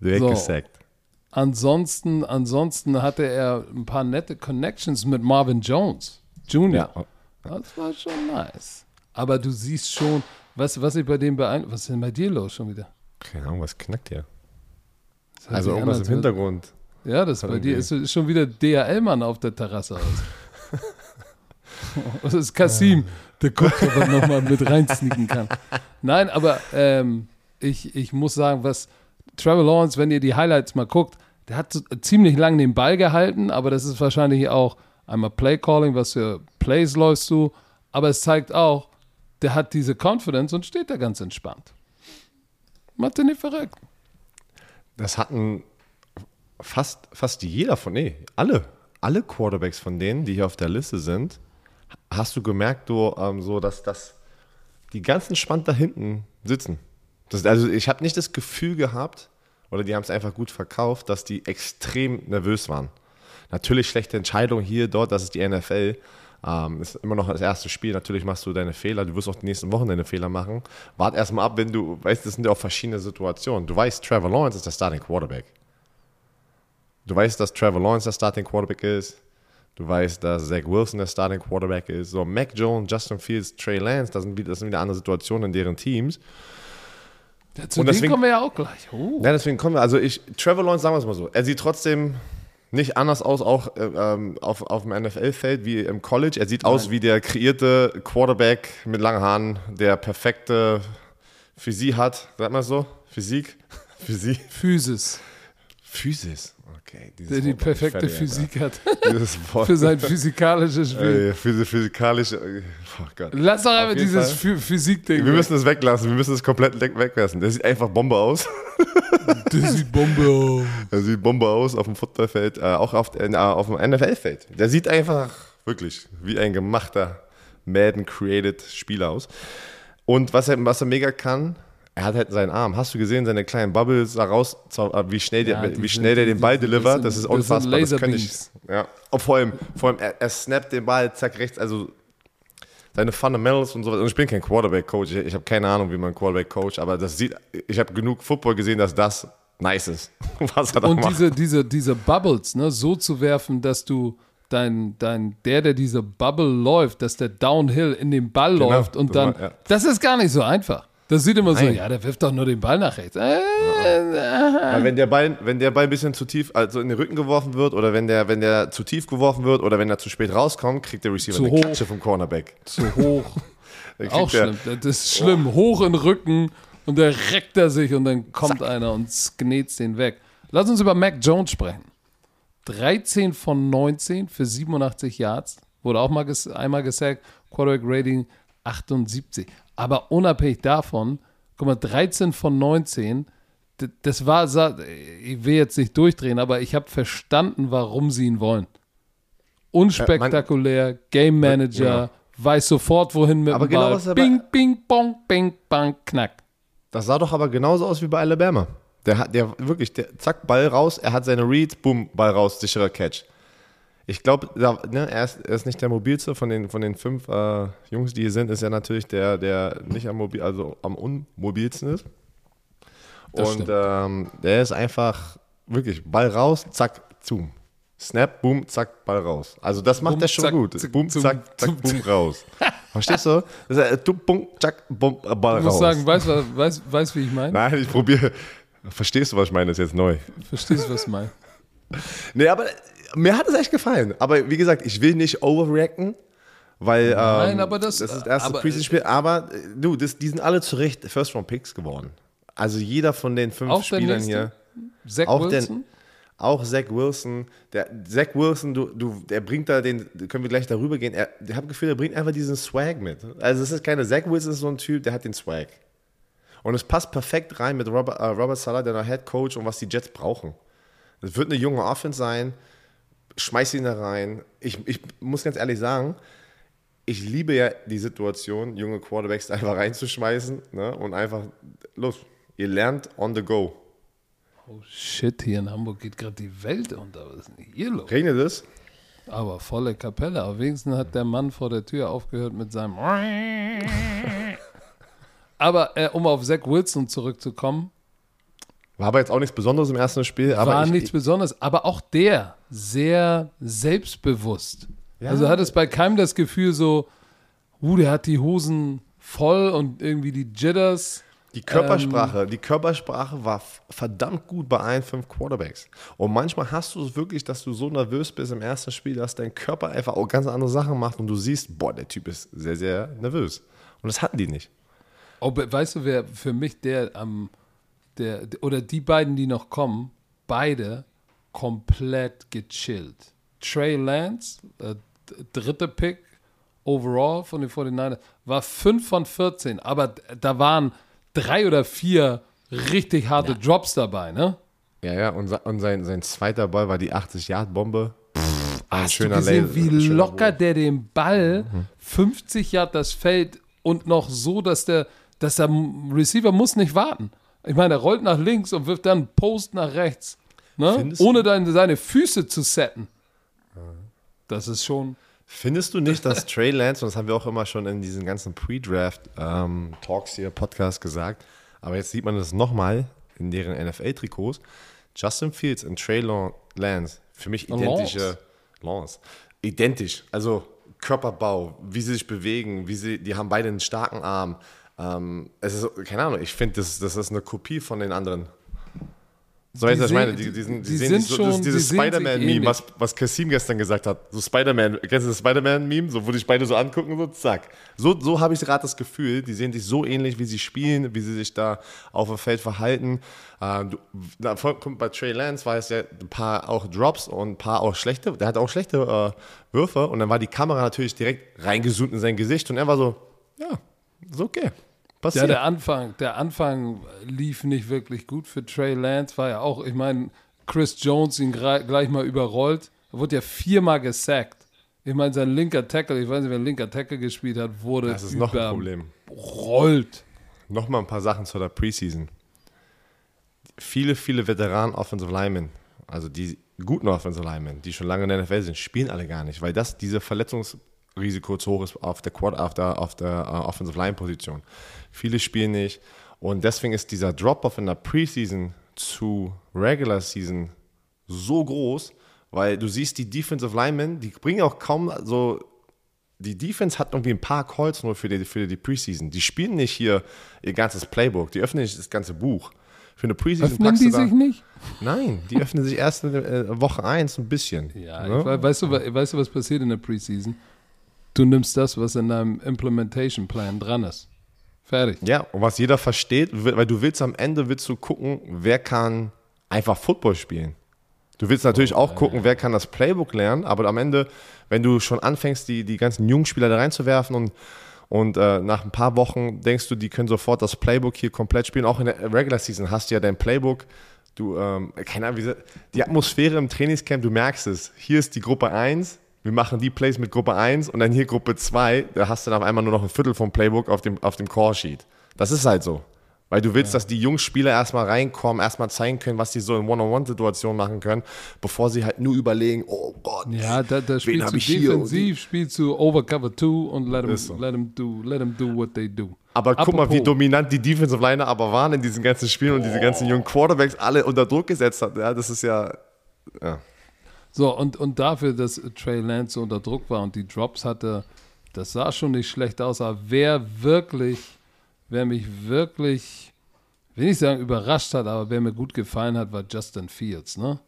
[SPEAKER 2] Direkt
[SPEAKER 1] So.
[SPEAKER 2] gesackt.
[SPEAKER 1] Ansonsten, ansonsten hatte er ein paar nette Connections mit Marvin Jones Jr.
[SPEAKER 2] Ja.
[SPEAKER 1] Das war schon nice. Aber du siehst schon, was, was ich bei dem beeindruckt. Was ist denn bei dir los schon wieder?
[SPEAKER 2] Keine Ahnung, was knackt hier? Also irgendwas im Hintergrund.
[SPEAKER 1] Ja, das bei dir ist, ist schon wieder DHL-Mann auf der Terrasse aus. das ist Kasim, der guckt, ob er nochmal mit reinsneaken kann. Nein, aber ähm, ich, ich muss sagen, was Trevor Lawrence, wenn ihr die Highlights mal guckt, der hat so ziemlich lang den Ball gehalten, aber das ist wahrscheinlich auch einmal Play-Calling, was für Plays läufst du, aber es zeigt auch, der hat diese Confidence und steht da ganz entspannt. Macht er nicht verrückt.
[SPEAKER 2] Das hatten fast, fast jeder von, nee, alle, alle Quarterbacks von denen, die hier auf der Liste sind, hast du gemerkt, du, ähm, so, dass das die ganz entspannt da hinten sitzen. Das, also ich habe nicht das Gefühl gehabt, oder die haben es einfach gut verkauft, dass die extrem nervös waren. Natürlich schlechte Entscheidung hier, dort, das ist die NFL. Ähm, ist immer noch das erste Spiel. Natürlich machst du deine Fehler. Du wirst auch die nächsten Wochen deine Fehler machen. Wart erstmal ab, wenn du, weißt, das sind ja auch verschiedene Situationen. Du weißt, Trevor Lawrence ist der Starting Quarterback. Du weißt, dass Trevor Lawrence der Starting Quarterback ist. Du weißt, dass Zach Wilson der Starting Quarterback ist. So, Mac Jones, Justin Fields, Trey Lance, das sind wieder, das sind wieder andere Situationen in deren Teams.
[SPEAKER 1] Ja, zu
[SPEAKER 2] Und deswegen-
[SPEAKER 1] kommen wir ja auch gleich. Oh.
[SPEAKER 2] Ja, deswegen kommen wir. Also ich, Trevor Lawrence, sagen wir es mal so, er sieht trotzdem nicht anders aus, auch äh, ähm, auf, auf dem NFL-Feld wie im College. Er sieht aus wie der kreierte Quarterback mit langen Haaren, der perfekte Physik hat. Sagt man so? Physik? Physik?
[SPEAKER 1] Physis,
[SPEAKER 2] Physis. Okay. dieses
[SPEAKER 1] der die
[SPEAKER 2] Wort
[SPEAKER 1] perfekte
[SPEAKER 2] fertig,
[SPEAKER 1] Physik hat für sein physikalisches Spiel.
[SPEAKER 2] Ey, phys physikalische. Oh Gott.
[SPEAKER 1] Lass doch einfach dieses Physik-Ding.
[SPEAKER 2] Wir müssen es weglassen, wir müssen es komplett weg- weglassen. Der sieht einfach Bombe aus.
[SPEAKER 1] das sieht Bombe aus.
[SPEAKER 2] Er sieht Bombe aus auf dem Footballfeld, äh, auch auf, äh, auf dem NFL-Feld. Der sieht einfach wirklich wie ein gemachter Madden-created Spieler aus. Und was er, was er mega kann, er hat halt seinen Arm. Hast du gesehen, seine kleinen Bubbles da raus, äh, wie schnell,
[SPEAKER 1] Ja,
[SPEAKER 2] der, wie
[SPEAKER 1] sind-
[SPEAKER 2] schnell der
[SPEAKER 1] die-
[SPEAKER 2] den Ball
[SPEAKER 1] die-
[SPEAKER 2] delivert?
[SPEAKER 1] sind-
[SPEAKER 2] Das ist
[SPEAKER 1] sind
[SPEAKER 2] unfassbar. Das könnte ich, ja. Und vor allem, vor allem er, er snappt den Ball, zack, rechts, also seine Fundamentals und sowas. Und ich bin kein Quarterback-Coach, ich, ich habe keine Ahnung, wie man Quarterback coach, aber das sieht, ich habe genug Football gesehen, dass das nice ist, was er da
[SPEAKER 1] Und
[SPEAKER 2] macht.
[SPEAKER 1] diese, diese, diese Bubbles, ne, so zu werfen, dass du dein, dein, der, der diese Bubble läuft, dass der Downhill in den Ball
[SPEAKER 2] Genau,
[SPEAKER 1] läuft und dann,
[SPEAKER 2] war- ja.
[SPEAKER 1] das ist gar nicht so einfach. Das sieht immer so,
[SPEAKER 2] Nein.
[SPEAKER 1] ja, der wirft doch nur den Ball nach rechts. Äh,
[SPEAKER 2] Weil wenn der Ball, wenn der Ball ein bisschen zu tief, also in den Rücken geworfen wird, oder wenn der, wenn der zu tief geworfen wird, oder wenn er zu spät rauskommt, kriegt der Receiver
[SPEAKER 1] Zu
[SPEAKER 2] eine
[SPEAKER 1] hoch.
[SPEAKER 2] Klatsche vom Cornerback.
[SPEAKER 1] zu hoch. Auch
[SPEAKER 2] der-
[SPEAKER 1] schlimm. Das ist schlimm. Hoch in den Rücken und da reckt er sich und dann kommt einer und sknetzt den weg. Lass uns über Mac Jones sprechen. 13 von 19 für 87 Yards. Wurde auch mal ges einmal gesackt. Quarterback Rating 78. Aber unabhängig davon, guck mal, 13 von 19. d- Das war, ich will jetzt nicht durchdrehen, aber ich habe verstanden, warum sie ihn wollen. Unspektakulär, Game Manager,
[SPEAKER 2] Ja.
[SPEAKER 1] weiß sofort, wohin mit
[SPEAKER 2] Aber
[SPEAKER 1] dem
[SPEAKER 2] genau
[SPEAKER 1] Ball. bing, bing, bong, bing, bang, knack.
[SPEAKER 2] Das sah doch aber genauso aus wie bei Alabama. Der hat, der wirklich, der, zack, Ball raus, er hat seine Reads, boom, Ball raus, sicherer Catch. Ich glaube, ne, er, ist, er ist nicht der mobilste von den, von den fünf äh, Jungs, die hier sind, ist er natürlich der, der nicht am mobil, also am unmobilsten ist.
[SPEAKER 1] Das
[SPEAKER 2] Und ähm, der ist einfach wirklich Ball raus, zack, zoom. Snap, boom, zack, Ball raus. Also das macht
[SPEAKER 1] Boom,
[SPEAKER 2] er schon
[SPEAKER 1] zack,
[SPEAKER 2] gut.
[SPEAKER 1] zack,
[SPEAKER 2] boom,
[SPEAKER 1] zoom,
[SPEAKER 2] zack, zack,
[SPEAKER 1] zoom.
[SPEAKER 2] boom, raus. Verstehst du? Das ist, äh, du, boom, zack, boom, äh, Ball
[SPEAKER 1] Ich muss
[SPEAKER 2] raus.
[SPEAKER 1] sagen, weißt du, weiß, weiß, wie ich meine?
[SPEAKER 2] Nein, ich probiere. Verstehst du, was ich meine? Das ist jetzt neu.
[SPEAKER 1] Verstehst du, was ich meine?
[SPEAKER 2] Nee, aber mir hat es echt gefallen. Aber wie gesagt, ich will nicht overreacten, weil
[SPEAKER 1] Nein,
[SPEAKER 2] ähm,
[SPEAKER 1] aber das-
[SPEAKER 2] ist das erste Preseason-Spiel. Aber äh, du, das, die sind alle zu Recht First-Round-Picks geworden. Also jeder von den fünf
[SPEAKER 1] der
[SPEAKER 2] Spielern hier.
[SPEAKER 1] Zach
[SPEAKER 2] Auch
[SPEAKER 1] Wilson?
[SPEAKER 2] den, auch Zach Wilson, der Zach Wilson, du, du, der bringt da den, können wir gleich darüber gehen. Er, ich habe das Gefühl, er bringt einfach diesen Swag mit. Also es ist keine Zach Wilson, ist so ein Typ, der hat den Swag. Und es passt perfekt rein mit Robert, äh, Robert Sala, der Head Coach und was die Jets brauchen. Es wird eine junge Offense sein. Schmeiß ihn da rein. Ich, ich muss ganz ehrlich sagen, ich liebe ja die Situation, junge Quarterbacks einfach reinzuschmeißen ne, und einfach los. Ihr lernt on the go.
[SPEAKER 1] Oh shit, hier in Hamburg geht gerade die Welt unter. Was ist denn hier los?
[SPEAKER 2] Regnet es?
[SPEAKER 1] Aber volle Kapelle. Aber wenigstens hat der Mann vor der Tür aufgehört mit seinem. Aber äh, um auf Zach Wilson zurückzukommen,
[SPEAKER 2] War aber jetzt auch nichts Besonderes im ersten Spiel. Aber
[SPEAKER 1] war
[SPEAKER 2] ich,
[SPEAKER 1] nichts Besonderes. Aber auch der sehr selbstbewusst.
[SPEAKER 2] Ja.
[SPEAKER 1] Also hat es bei keinem das Gefühl so, uh, der hat die Hosen voll und irgendwie die Jitters.
[SPEAKER 2] Die Körpersprache, die Körpersprache war verdammt gut bei allen fünf Quarterbacks. Und manchmal hast du es wirklich, dass du so nervös bist im ersten Spiel, dass dein Körper einfach auch ganz andere Sachen macht und du siehst, boah, der Typ ist sehr, sehr nervös. Und das hatten die nicht.
[SPEAKER 1] Oh, weißt du, wer für mich der am, der, oder die beiden, die noch kommen, beide komplett gechillt. Trey Lance, äh, d- dritte Pick overall von den 49ers, war 5 von 14, aber da waren drei oder vier richtig harte Drops dabei, ne?
[SPEAKER 2] Ja, ja, und, und sein, sein zweiter Ball war die 80-Yard-Bombe. Ein
[SPEAKER 1] Hast du gesehen, wie
[SPEAKER 2] ein schöner
[SPEAKER 1] locker
[SPEAKER 2] Wurf.
[SPEAKER 1] der den Ball 50 Yard das Feld und noch so, dass der, dass der Receiver muss nicht warten. Ich meine, er rollt nach links und wirft dann einen Post nach rechts, ne? Ohne dann seine Füße zu setten. Das ist schon.
[SPEAKER 2] Findest du nicht, dass Trey Lance, und das haben wir auch immer schon in diesen ganzen Pre-Draft-Talks hier, Podcast gesagt, aber jetzt sieht man das nochmal in deren NFL-Trikots, Justin Fields und Trey Lan- Lance, für mich identische Lance. Identisch, also Körperbau, wie sie sich bewegen, wie sie, die haben beide einen starken Arm. Ähm, es ist, keine Ahnung, ich finde, das, das ist eine Kopie von den anderen. So weißt du, was ich meine? Die, die, sind, die,
[SPEAKER 1] die
[SPEAKER 2] sehen so,
[SPEAKER 1] schon-
[SPEAKER 2] dieses Spider-Man-Meme, was, was Kassim gestern gesagt hat. So Spider-Man, kennst du das Spider-Man-Meme? So, wo dich beide so angucken, so zack. So, so habe ich gerade das Gefühl, die sehen sich so ähnlich, wie sie spielen, wie sie sich da auf dem Feld verhalten. Ähm, da kommt bei Trey Lance war es ja ein paar auch Drops und ein paar auch schlechte, der hat auch schlechte äh, Würfe und dann war die Kamera natürlich direkt reingezoomt in sein Gesicht und er war so, ja, ist okay.
[SPEAKER 1] Ja,
[SPEAKER 2] Passiert.
[SPEAKER 1] der Anfang, der Anfang lief nicht wirklich gut für Trey Lance, war ja auch, ich meine, Chris Jones ihn gleich mal überrollt. Er wurde ja viermal gesackt. Ich meine, sein linker Tackle, ich weiß nicht, wer linker Tackle gespielt hat, wurde
[SPEAKER 2] das ist noch ein Problem.
[SPEAKER 1] überrollt.
[SPEAKER 2] Nochmal ein paar Sachen zu der Preseason. Viele, viele Veteranen Offensive Linemen, also die guten Offensive Linemen, die schon lange in der NFL sind, spielen alle gar nicht, weil das diese Verletzungsrisiko zu hoch ist auf der Quad, auf der, auf der uh, Offensive Line Position. Viele spielen nicht und deswegen ist dieser Drop-off in der Preseason zu Regular Season so groß, weil du siehst die Defensive Linemen, die bringen auch kaum so die Defense hat irgendwie ein paar Calls nur für die, für die Preseason. Die spielen nicht hier ihr ganzes Playbook, die öffnen nicht das ganze Buch. Für eine Preseason
[SPEAKER 1] Öffnen
[SPEAKER 2] packst
[SPEAKER 1] die sich nicht?
[SPEAKER 2] Nein, die öffnen sich erst in äh, Woche 1 ein bisschen.
[SPEAKER 1] Ja,
[SPEAKER 2] ne?
[SPEAKER 1] ich, we- weißt, du, we- weißt du, was passiert in der Preseason? Du nimmst das, was in deinem Implementation Plan dran ist. Fertig.
[SPEAKER 2] ja, und was jeder versteht, weil du willst am Ende willst du gucken, wer kann einfach Football spielen. Du willst natürlich auch gucken, wer kann das Playbook lernen, aber am Ende, wenn du schon anfängst, die, die ganzen jungen Spieler da reinzuwerfen und, und äh, nach ein paar Wochen denkst du, die können sofort das Playbook hier komplett spielen, auch in der Regular Season hast du ja dein Playbook, du, ähm, keine Ahnung, wie die Atmosphäre im Trainingscamp, du merkst es, hier ist die Gruppe 1, wir machen die Plays mit Gruppe 1 und dann hier Gruppe 2, da hast du dann auf einmal nur noch ein Viertel vom Playbook auf dem, auf dem Call-Sheet. Das ist halt so. Weil du willst, dass die jungen Spieler erstmal reinkommen, erstmal zeigen können, was sie so in One-on-One-Situationen machen können, bevor sie halt nur überlegen, oh Gott,
[SPEAKER 1] Ja, da, da
[SPEAKER 2] wen
[SPEAKER 1] spielst du defensiv, spielst du over cover two und let them,
[SPEAKER 2] so.
[SPEAKER 1] let them do, let them do what they do.
[SPEAKER 2] Aber guck mal, wie
[SPEAKER 1] Apropos-
[SPEAKER 2] dominant die Defensive Liner aber waren in diesen ganzen Spielen und diese ganzen jungen Quarterbacks alle unter Druck gesetzt hat. Ja, das ist ja. ja.
[SPEAKER 1] So, und, und dafür, dass Trey Lance so unter Druck war und die Drops hatte, das sah schon nicht schlecht aus. Aber wer wirklich, wer mich wirklich, will nicht sagen überrascht hat, aber wer mir gut gefallen hat, war Justin Fields, ne?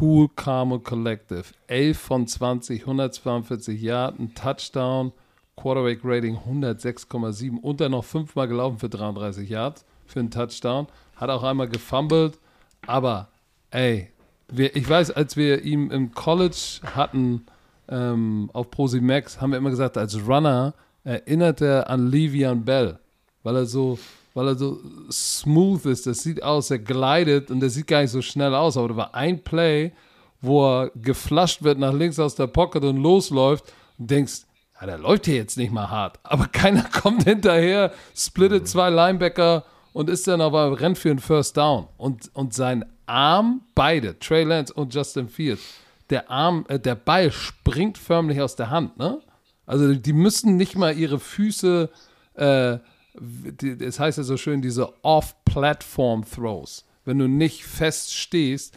[SPEAKER 1] Cool, calm collective. 11 von 20, 142 Yards, ein Touchdown, Quarterback Rating 106,7 und dann noch fünfmal gelaufen für 33 Yards für einen Touchdown. Hat auch einmal gefumbled, aber ey, wir, ich weiß, als wir ihn im College hatten ähm, auf Prosi Max, haben wir immer gesagt, als Runner erinnert er an Le'Veon Bell, weil er so, weil er so smooth ist. Das sieht aus, er gleitet und der sieht gar nicht so schnell aus. Aber da war ein Play, wo er geflasht wird nach links aus der Pocket und losläuft und denkst, ja, der läuft hier jetzt nicht mal hart. Aber keiner kommt hinterher, splittet zwei Linebacker und ist dann aber rennt für einen First Down. Und, und sein Arm, beide, Trey Lance und Justin Fields, der Arm, äh, der Ball springt förmlich aus der Hand, ne? Also die müssen nicht mal ihre Füße, äh, die, es heißt ja so schön, diese Off-Platform-Throws. Wenn du nicht fest stehst.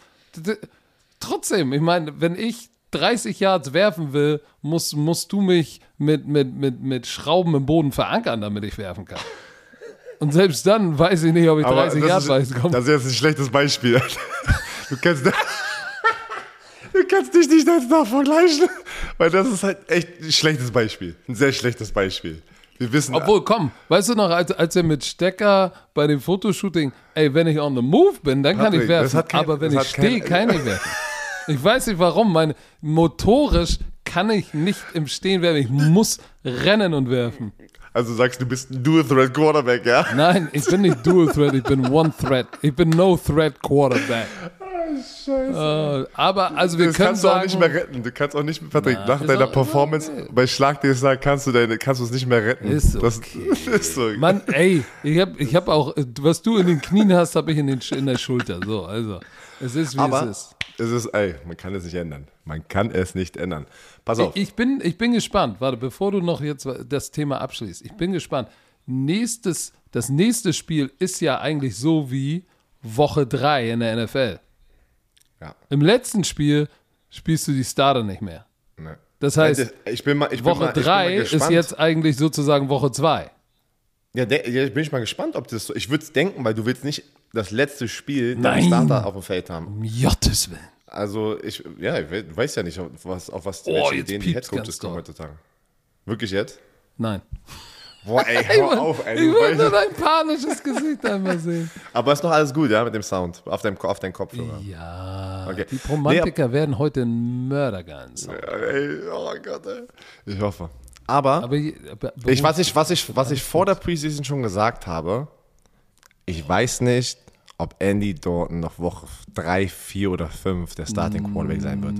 [SPEAKER 1] Trotzdem, ich meine, wenn ich 30 Yards werfen will, musst, musst du mich mit, mit, mit, mit Schrauben im Boden verankern, damit ich werfen kann. Und selbst dann weiß ich nicht, ob ich 30 Yards
[SPEAKER 2] das,
[SPEAKER 1] weiß.
[SPEAKER 2] ist, das ist jetzt ein schlechtes Beispiel. Du kannst, du kannst dich nicht jetzt da vergleichen, weil das ist halt echt ein schlechtes Beispiel. Ein sehr schlechtes Beispiel. Wir wissen,
[SPEAKER 1] Obwohl, komm, weißt du noch, als, als er mit Stecker bei dem Fotoshooting, ey, wenn ich on the move bin, dann kann
[SPEAKER 2] Patrick,
[SPEAKER 1] ich werfen.
[SPEAKER 2] kein-
[SPEAKER 1] aber wenn ich stehe, kann ich werfen. Ich weiß nicht warum, mein, motorisch kann ich nicht im Stehen werfen. Ich muss rennen und werfen.
[SPEAKER 2] Also sagst, du bist ein Dual-Threat Quarterback, ja?
[SPEAKER 1] Nein, ich bin nicht Dual Threat, ich bin One Threat. Ich bin No Threat Quarterback.
[SPEAKER 2] Scheiße.
[SPEAKER 1] Äh, aber also wir
[SPEAKER 2] das
[SPEAKER 1] können
[SPEAKER 2] kannst du auch
[SPEAKER 1] sagen,
[SPEAKER 2] nicht mehr retten. Du kannst auch nicht mehr, Patrick,
[SPEAKER 1] Na,
[SPEAKER 2] nach deiner
[SPEAKER 1] auch-
[SPEAKER 2] Performance
[SPEAKER 1] okay.
[SPEAKER 2] bei Schlag DSA kannst du deine, kannst du es nicht mehr retten.
[SPEAKER 1] Ist
[SPEAKER 2] das,
[SPEAKER 1] okay.
[SPEAKER 2] ist so.
[SPEAKER 1] Mann, ey, ich habe ich hab auch, was du in den Knien hast, habe ich in, den, in der Schulter. So, also, es ist wie
[SPEAKER 2] Aber
[SPEAKER 1] es ist.
[SPEAKER 2] Es ist, ey, man kann es nicht ändern. Man kann es nicht ändern. Pass auf.
[SPEAKER 1] Ich bin, ich bin gespannt. Warte, bevor du noch jetzt das Thema abschließt. Ich bin gespannt. Nächstes, das nächste Spiel ist ja eigentlich so wie Woche 3 in der NFL.
[SPEAKER 2] ja,
[SPEAKER 1] Im letzten Spiel spielst du die Starter nicht mehr.
[SPEAKER 2] ne.
[SPEAKER 1] Das heißt,
[SPEAKER 2] ich bin mal, ich
[SPEAKER 1] Woche
[SPEAKER 2] mal, ich bin
[SPEAKER 1] 3
[SPEAKER 2] mal
[SPEAKER 1] ist jetzt eigentlich sozusagen Woche 2.
[SPEAKER 2] Ja, der, ja, bin ich mal gespannt, ob das so. Ich würde es denken, weil du willst nicht das letzte Spiel deinen Starter auf dem Feld haben.
[SPEAKER 1] Um Gottes Willen.
[SPEAKER 2] Also ich, ja, ich we- du weißt ja nicht, auf was, auf was
[SPEAKER 1] Oh,
[SPEAKER 2] welche Ideen die Headcoaches kommen heutzutage. Wirklich jetzt?
[SPEAKER 1] Nein.
[SPEAKER 2] Boah, ey, hör auf, ey.
[SPEAKER 1] Ich wollte nur dein panisches Gesicht einmal sehen.
[SPEAKER 2] aber ist noch alles gut, ja, mit dem Sound auf deinem, auf deinem Kopfhörer.
[SPEAKER 1] Ja,
[SPEAKER 2] Okay.
[SPEAKER 1] die Romantiker werden heute ein Mördergeil sein.
[SPEAKER 2] Ja, ey, oh Gott, ey. Ich hoffe. Aber,
[SPEAKER 1] aber
[SPEAKER 2] ich, was, ich, was, ich, was ich vor der Preseason schon gesagt habe, ich weiß nicht, ob Andy Dalton noch Woche 3, 4 oder 5 der Starting Quarterback sein wird.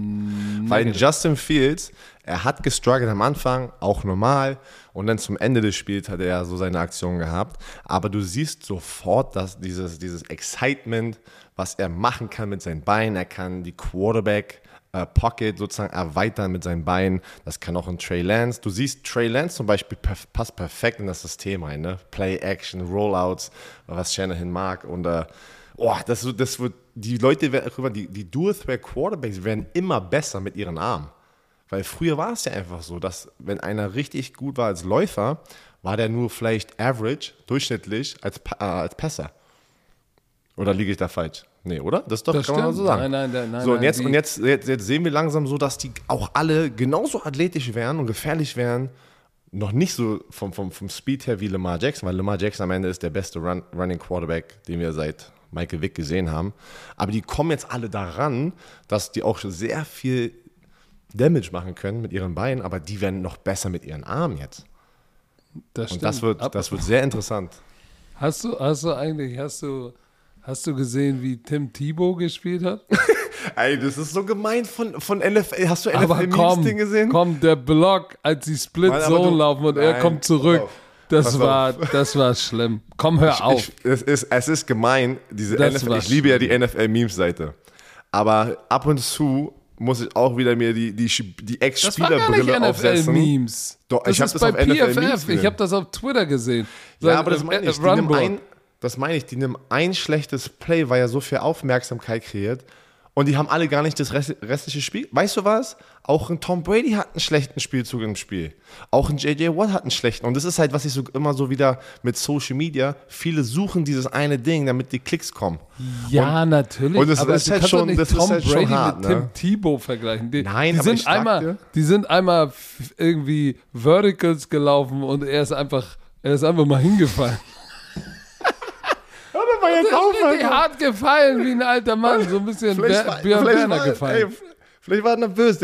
[SPEAKER 2] Weil Justin Fields, er hat gestruggelt am Anfang, auch normal. Und dann zum Ende des Spiels hat er so seine Aktion gehabt. Aber du siehst sofort, dass dieses, dieses Excitement, was er machen kann mit seinen Beinen, er kann die Quarterback äh, Pocket sozusagen erweitern mit seinen Beinen. Das kann auch ein Trey Lance. Du siehst, Trey Lance zum Beispiel perf passt perfekt in das System rein. Ne? Play Action, Rollouts, was Shanahan mag. Und äh, oh, das, das wird, die Leute, die, die Dual-Threat Quarterbacks werden immer besser mit ihren Armen. Weil früher war es ja einfach so, dass wenn einer richtig gut war als Läufer, war der nur vielleicht average, durchschnittlich als, äh, als Passer. Oder liege ich da falsch? Nee, oder? Das ist doch,
[SPEAKER 1] Das
[SPEAKER 2] kann man
[SPEAKER 1] stimmt.
[SPEAKER 2] so sagen.
[SPEAKER 1] Nein, nein, nein, nein,
[SPEAKER 2] so, und jetzt, und jetzt, jetzt, jetzt sehen wir langsam so, dass die auch alle genauso athletisch wären und gefährlich wären. Noch nicht so vom, vom, vom Speed her wie Lamar Jackson, weil Lamar Jackson am Ende ist der beste Run, Running Quarterback, den wir seit Michael Vick gesehen haben. Aber die kommen jetzt alle daran, dass die auch schon sehr viel Damage machen können mit ihren Beinen, aber die werden noch besser mit ihren Armen jetzt.
[SPEAKER 1] das
[SPEAKER 2] Und das
[SPEAKER 1] stimmt.
[SPEAKER 2] wird, das wird sehr interessant.
[SPEAKER 1] Hast du, hast du eigentlich, hast du, hast du gesehen, wie Tim Thibault gespielt hat?
[SPEAKER 2] Ey, das ist so gemein von, von NFL. Hast du NFL-Memes-Ding gesehen?
[SPEAKER 1] komm, der Block, als sie Split
[SPEAKER 2] Mann, aber
[SPEAKER 1] Zone
[SPEAKER 2] du-
[SPEAKER 1] laufen und er
[SPEAKER 2] Nein,
[SPEAKER 1] kommt zurück. Das
[SPEAKER 2] Pass
[SPEAKER 1] war,
[SPEAKER 2] auf.
[SPEAKER 1] das war schlimm. Komm, hör auf.
[SPEAKER 2] Ich, es, ist, es ist gemein, diese
[SPEAKER 1] Das
[SPEAKER 2] NFL, ich liebe ja die NFL-Memes-Seite. Aber ab und zu muss ich auch wieder mir die, die, die Ex-Spielerbrille aufsetzen.
[SPEAKER 1] NFL-Memes.
[SPEAKER 2] Doch,
[SPEAKER 1] das
[SPEAKER 2] ich hab
[SPEAKER 1] ist
[SPEAKER 2] das
[SPEAKER 1] bei
[SPEAKER 2] auf NFL Memes
[SPEAKER 1] PFF. Ich habe das auf Twitter gesehen.
[SPEAKER 2] Ja, aber das meine ich. Die nehmen ein, das meine ich. Die nehmen ein schlechtes Play, weil ja so viel Aufmerksamkeit kreiert. Und die haben alle gar nicht das rest- restliche Spiel. Weißt du was? Auch ein Tom Brady hat einen schlechten Spielzug im Spiel. Auch ein JJ Watt hat einen schlechten. Und das ist halt, was ich so immer so wieder mit Social Media. Viele suchen dieses eine Ding, damit die Klicks kommen.
[SPEAKER 1] Ja, natürlich.
[SPEAKER 2] und das-
[SPEAKER 1] aber
[SPEAKER 2] ist halt
[SPEAKER 1] doch
[SPEAKER 2] schon- das ist
[SPEAKER 1] Tom
[SPEAKER 2] halt schon
[SPEAKER 1] Brady
[SPEAKER 2] hart,
[SPEAKER 1] mit
[SPEAKER 2] ne?
[SPEAKER 1] Tim Tebow vergleichen. Die,
[SPEAKER 2] Nein,
[SPEAKER 1] die
[SPEAKER 2] aber
[SPEAKER 1] sind
[SPEAKER 2] ich
[SPEAKER 1] einmal,
[SPEAKER 2] dir-
[SPEAKER 1] die sind einmal irgendwie Verticals gelaufen und er ist einfach, er ist einfach mal hingefallen.
[SPEAKER 2] War jetzt
[SPEAKER 1] ist richtig hart gefallen wie ein alter Mann, so ein bisschen
[SPEAKER 2] Vielleicht
[SPEAKER 1] Ber
[SPEAKER 2] war-
[SPEAKER 1] Björn
[SPEAKER 2] vielleicht
[SPEAKER 1] Werner
[SPEAKER 2] war-
[SPEAKER 1] gefallen.
[SPEAKER 2] Ey, vielleicht war er nervös.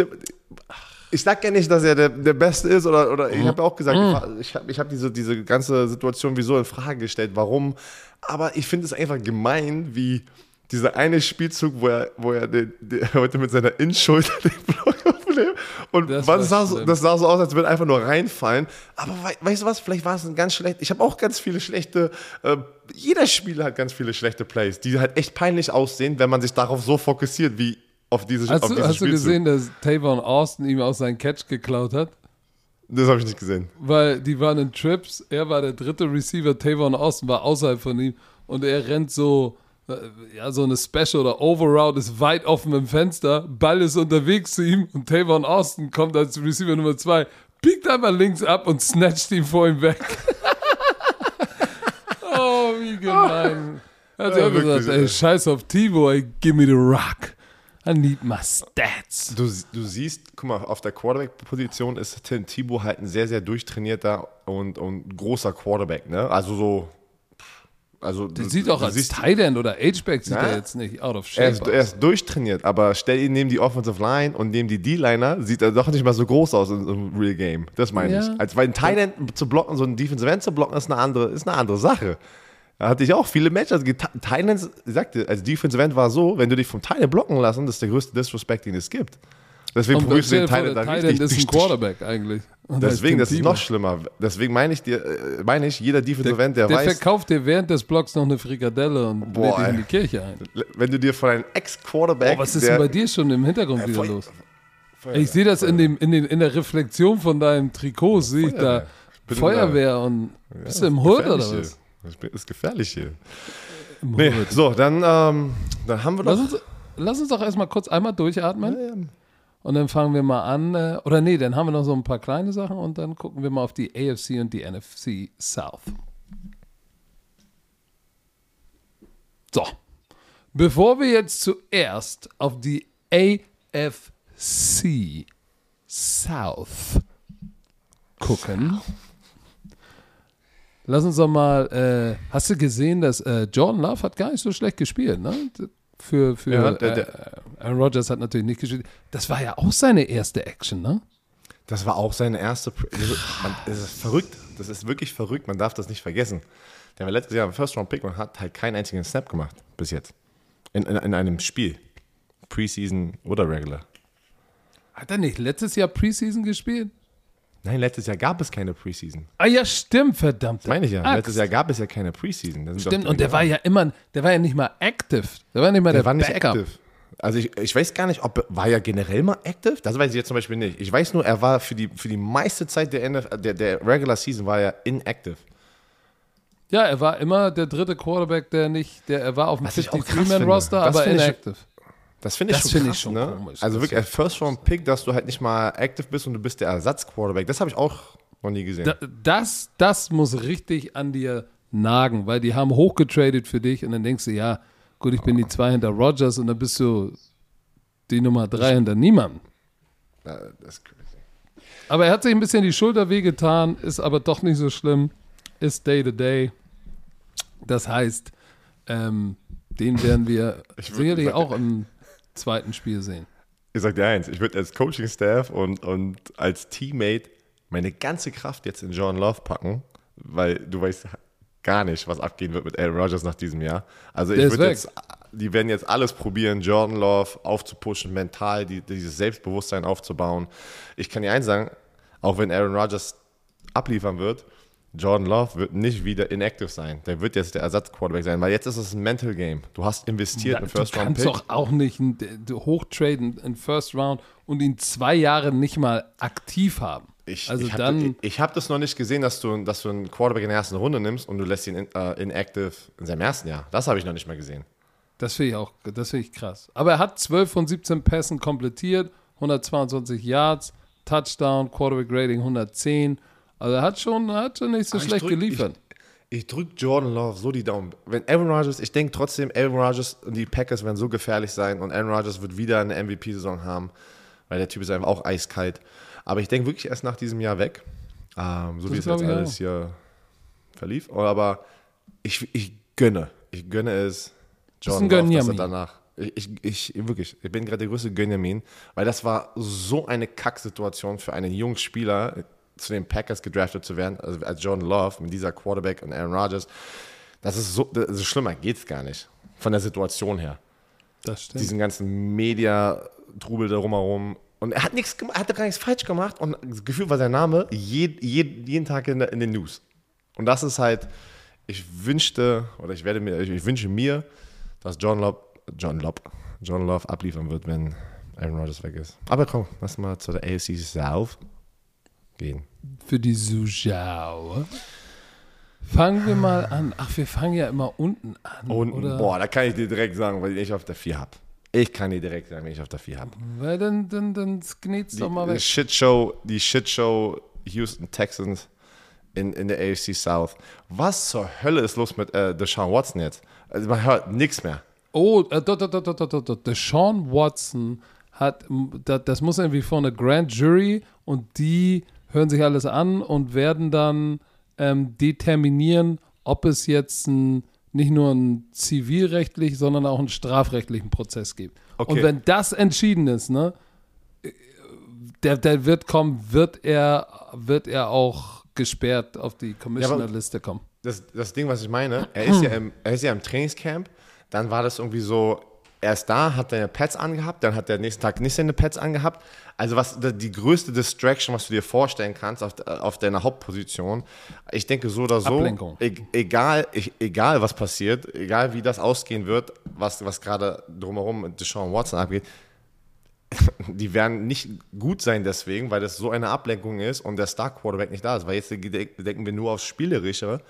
[SPEAKER 2] Ich sag ja nicht, dass er der, der Beste ist oder, oder ich habe ja auch gesagt,
[SPEAKER 1] Mhm.
[SPEAKER 2] ich habe ich hab diese, diese ganze Situation wieso in Frage gestellt, warum. Aber ich finde es einfach gemein, wie dieser eine Spielzug, wo er, wo er den, den, heute mit seiner Innenschulter den Block aufnimmt. Und
[SPEAKER 1] Das
[SPEAKER 2] was sah so, das sah so aus, als würde einfach nur reinfallen. Aber wei weißt du was, vielleicht war es ein ganz schlecht. Ich habe auch ganz viele schlechte, äh, jeder Spieler hat ganz viele schlechte Plays, die halt echt peinlich aussehen, wenn man sich darauf so fokussiert, wie auf diese
[SPEAKER 1] Hast,
[SPEAKER 2] auf
[SPEAKER 1] du, hast du gesehen, dass Tavon Austin ihm aus seinem Catch geklaut hat?
[SPEAKER 2] Das habe ich nicht gesehen.
[SPEAKER 1] Weil die waren in Trips, er war der dritte Receiver, Tavon Austin war außerhalb von ihm und er rennt so, ja, so eine Special oder Overroute ist weit offen im Fenster, Ball ist unterwegs zu ihm und Tavon Austin kommt als Receiver Nummer zwei, biegt einmal links ab und snatcht ihn vor ihm weg. oh, wie gemein. Er hat
[SPEAKER 2] Ja,
[SPEAKER 1] auch gesagt, ey. scheiß auf Tivo, ey, give me the rock. I need my stats.
[SPEAKER 2] Du, du siehst, guck mal, auf der Quarterback-Position ist Tim Thibault halt ein sehr, sehr durchtrainierter und, und großer Quarterback, ne? Also so. Also,
[SPEAKER 1] Der sieht auch als Tight End oder H-Back sieht er jetzt nicht out of
[SPEAKER 2] er
[SPEAKER 1] shape
[SPEAKER 2] ist,
[SPEAKER 1] aus.
[SPEAKER 2] er ist durchtrainiert, aber stell ihn neben die Offensive Line und neben die D-Liner, sieht er doch nicht mal so groß aus in so einem Real Game. Das meine
[SPEAKER 1] Ja.
[SPEAKER 2] ich. Als weil ein Tight End zu blocken, so ein Defensive End zu blocken, ist eine andere, ist eine andere Sache. Da hatte ich auch viele Matches. Tight Ends, sagte, als Defensive End war so, wenn du dich vom Tight End blocken lassen, das ist der größte Disrespect, den es gibt. Deswegen Tight
[SPEAKER 1] der
[SPEAKER 2] End da richtig.
[SPEAKER 1] End ist ein Quarterback eigentlich. Und
[SPEAKER 2] Deswegen, das ist noch schlimmer. Deswegen meine ich dir, äh, meine ich, jeder Defensive
[SPEAKER 1] Der,
[SPEAKER 2] End, der,
[SPEAKER 1] der
[SPEAKER 2] weiß,
[SPEAKER 1] verkauft dir während des Blocks noch eine Frikadelle und
[SPEAKER 2] Boah,
[SPEAKER 1] lädt dich in die Kirche ein.
[SPEAKER 2] wenn du dir von einem Ex-Quarterback.
[SPEAKER 1] Oh, was ist
[SPEAKER 2] der-
[SPEAKER 1] denn bei dir schon im Hintergrund wieder
[SPEAKER 2] Feu-
[SPEAKER 1] los? Ich sehe das in, dem, in, den, in der Reflexion von deinem Trikot, sehe ich da
[SPEAKER 2] Ich
[SPEAKER 1] Feuerwehr und
[SPEAKER 2] Ja,
[SPEAKER 1] bist du im Hood oder was?
[SPEAKER 2] Das ist gefährlich hier. Nee, so, dann, ähm, dann haben wir doch.
[SPEAKER 1] Lass uns, lass uns doch erstmal kurz einmal durchatmen und dann fangen wir mal an. Äh, oder nee, dann haben wir noch so ein paar kleine Sachen und dann gucken wir mal auf die AFC und die NFC South. So, bevor wir jetzt zuerst auf die AFC South gucken, lass uns doch mal. Äh, hast du gesehen, dass äh, Jordan Love hat gar nicht so schlecht gespielt, ne? Für, für
[SPEAKER 2] Ja, der-
[SPEAKER 1] äh, Aaron Rodgers hat natürlich nicht gespielt. Das war ja auch seine erste Action, ne?
[SPEAKER 2] Das war auch seine erste. Man, das ist verrückt. Das ist wirklich verrückt. Man darf das nicht vergessen. Der war letztes Jahr im First Round Pick und hat halt keinen einzigen Snap gemacht bis jetzt. In, in, in einem Spiel. Preseason oder Regular.
[SPEAKER 1] Hat er nicht letztes Jahr Preseason gespielt?
[SPEAKER 2] Nein, letztes Jahr gab es keine Preseason.
[SPEAKER 1] Ah ja, stimmt, verdammt.
[SPEAKER 2] Das meine ich ja.
[SPEAKER 1] Axt.
[SPEAKER 2] Letztes Jahr gab es ja keine Preseason.
[SPEAKER 1] Stimmt, und der war ja immer, der war ja nicht mal active. Der war nicht mal der,
[SPEAKER 2] Der war nicht
[SPEAKER 1] Backup.
[SPEAKER 2] active. Also ich, ich weiß gar nicht, ob war er generell mal active? Das weiß ich jetzt zum Beispiel nicht. Ich weiß nur, er war für die, für die meiste Zeit der, NF, der, der Regular Season war er inactive.
[SPEAKER 1] Ja, er war immer der dritte Quarterback, der nicht, der er war auf dem
[SPEAKER 2] Was ich auch krass
[SPEAKER 1] 53-Man-Roster,
[SPEAKER 2] finde. Das
[SPEAKER 1] aber
[SPEAKER 2] finde ich-
[SPEAKER 1] inactive.
[SPEAKER 2] Das finde ich
[SPEAKER 1] Das
[SPEAKER 2] schon krass,
[SPEAKER 1] ich schon
[SPEAKER 2] ne?
[SPEAKER 1] komisch.
[SPEAKER 2] Also wirklich, First Round Pick, dass du halt nicht mal active bist und du bist der Ersatz-Quarterback. Das habe ich auch noch nie gesehen.
[SPEAKER 1] Da, das, das muss richtig an dir nagen, weil die haben hochgetradet für dich und dann denkst du, ja, gut, ich bin die zwei hinter Rogers und dann bist du die Nummer drei hinter niemandem.
[SPEAKER 2] Das ist crazy.
[SPEAKER 1] Aber er hat sich ein bisschen die Schulter wehgetan, ist aber doch nicht so schlimm, ist Day to Day. Das heißt, ähm, den werden wir sicherlich auch im zweiten Spiel sehen.
[SPEAKER 2] Ich sag dir eins, ich würde als Coaching-Staff und, und als Teammate meine ganze Kraft jetzt in John Love packen, weil du weißt gar nicht, was abgehen wird mit Aaron Rodgers nach diesem Jahr. Also
[SPEAKER 1] Der
[SPEAKER 2] ich würde jetzt, die werden jetzt alles probieren, Jordan Love aufzupushen, mental die, dieses Selbstbewusstsein aufzubauen. Ich kann dir eins sagen, auch wenn Aaron Rodgers abliefern wird, Jordan Love wird nicht wieder inactive sein. Der wird jetzt der Ersatzquarterback sein, weil jetzt ist es ein Mental Game. Du hast investiert
[SPEAKER 1] Ja,
[SPEAKER 2] in
[SPEAKER 1] du
[SPEAKER 2] First Round
[SPEAKER 1] kannst
[SPEAKER 2] Pick.
[SPEAKER 1] doch auch nicht hochtraden in First Round und ihn zwei Jahre nicht mal aktiv haben.
[SPEAKER 2] Ich,
[SPEAKER 1] also
[SPEAKER 2] ich habe ich, ich hab das noch nicht gesehen, dass du, dass du einen Quarterback in der ersten Runde nimmst und du lässt ihn in, äh, inactive in seinem ersten Jahr. Das habe ich noch nicht mal gesehen.
[SPEAKER 1] das finde ich auch, das finde ich krass. Aber er hat 12 von 17 Pässen komplettiert, 122 Yards, Touchdown, Quarterback Rating 110. Also er hat schon, er hat schon nicht so
[SPEAKER 2] Aber ich
[SPEAKER 1] schlecht
[SPEAKER 2] drück-
[SPEAKER 1] geliefert.
[SPEAKER 2] Ich, ich drücke Jordan Love so die Daumen. Wenn Aaron Rodgers, ich denke trotzdem, Aaron Rodgers und die Packers werden so gefährlich sein und Aaron Rodgers wird wieder eine MVP-Saison haben, weil der Typ ist einfach auch eiskalt. Aber ich denke wirklich erst nach diesem Jahr weg, ähm, so
[SPEAKER 1] Das
[SPEAKER 2] wie es jetzt alles
[SPEAKER 1] auch.
[SPEAKER 2] hier verlief. Aber ich, ich gönne, ich gönne es Jordan Love, dass er danach. Ich, ich, ich, wirklich, ich bin gerade der größte Gönjamin, weil das war so eine Kacksituation für einen jungen Spieler, zu den Packers gedraftet zu werden, also als Jordan Love mit dieser Quarterback und Aaron Rodgers. Das ist so, das ist schlimmer geht's gar nicht. Von der Situation her.
[SPEAKER 1] Das stimmt.
[SPEAKER 2] Diesen ganzen Media-Trubel da rumherum. Und er hat nichts gemacht, er hat gar nichts falsch gemacht und das Gefühl war sein Name je, je, jeden Tag in, in den News. Und das ist halt, ich wünschte, oder ich werde mir, ich, ich wünsche mir, dass John Love, John Love, John Love abliefern wird, wenn Aaron Rodgers weg ist. Aber komm, lass mal zu der AFC South gehen.
[SPEAKER 1] Für die Zuschauer. Fangen wir mal an. Ach, wir fangen ja immer unten an.
[SPEAKER 2] Und
[SPEAKER 1] oder?
[SPEAKER 2] boah, da kann ich dir direkt sagen, weil ich auf der 4 habe. Ich kann dir direkt sagen, wenn ich auf der 4 habe.
[SPEAKER 1] Weil dann, dann, dann gnet's doch mal
[SPEAKER 2] Die
[SPEAKER 1] weg.
[SPEAKER 2] Shitshow, die Shitshow Houston Texans in, in der AFC South. Was zur Hölle ist los mit äh, Deshaun Watson jetzt? Also man hört nichts mehr.
[SPEAKER 1] Oh, äh, dort, dort, dort, dort, dort. Deshaun Watson hat, das, das muss irgendwie vor eine Grand Jury und die hören sich alles an und werden dann ähm, determinieren, ob es jetzt ein, nicht nur einen zivilrechtlich, sondern auch einen strafrechtlichen Prozess gibt.
[SPEAKER 2] Okay.
[SPEAKER 1] Und wenn das entschieden ist, ne, der, der wird kommen, wird er, wird er auch gesperrt auf die Commissioner-Liste kommen.
[SPEAKER 2] Das, das Ding, was ich meine, er ist, ja im, er ist ja im Trainingscamp, dann war das irgendwie so, er ist da, hat seine Pads angehabt, dann hat er nächsten Tag nicht seine Pads angehabt. Also was die größte Distraction, was du dir vorstellen kannst auf, auf deiner Hauptposition. Ich denke so oder so,
[SPEAKER 1] Ablenkung.
[SPEAKER 2] e egal, e egal was passiert, egal wie das ausgehen wird, was, was gerade drumherum mit Deshaun Watson abgeht, die werden nicht gut sein deswegen, weil das so eine Ablenkung ist und der Star-Quarterback nicht da ist. Weil jetzt denken wir nur aufs Spielerische.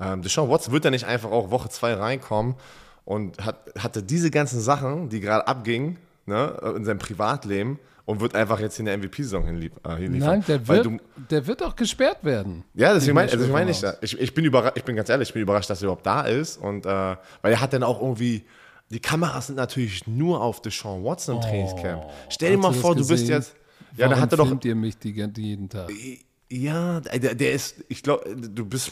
[SPEAKER 2] Ähm, Deshaun Watson wird ja nicht einfach auch Woche zwei reinkommen und hat, hatte diese ganzen Sachen, die gerade abgingen ne, in seinem Privatleben und wird einfach jetzt in der MVP-Saison hinlief, äh, hinliefern.
[SPEAKER 1] Nein, der wird, der wird auch gesperrt werden.
[SPEAKER 2] ja, deswegen meine
[SPEAKER 1] ich
[SPEAKER 2] also ich, mein ich, ich, ich bin überrascht, ich bin ganz ehrlich, ich bin überrascht, dass er überhaupt da ist. Und äh, weil er hat dann auch irgendwie, die Kameras sind natürlich nur auf Deshaun Watson im Trainingscamp. Stell dir mal
[SPEAKER 1] du
[SPEAKER 2] vor, du bist jetzt. Ja,
[SPEAKER 1] Warum
[SPEAKER 2] da hat er doch.
[SPEAKER 1] filmt ihr mich die jeden Tag?
[SPEAKER 2] Ja, der, der ist, ich glaube, du bist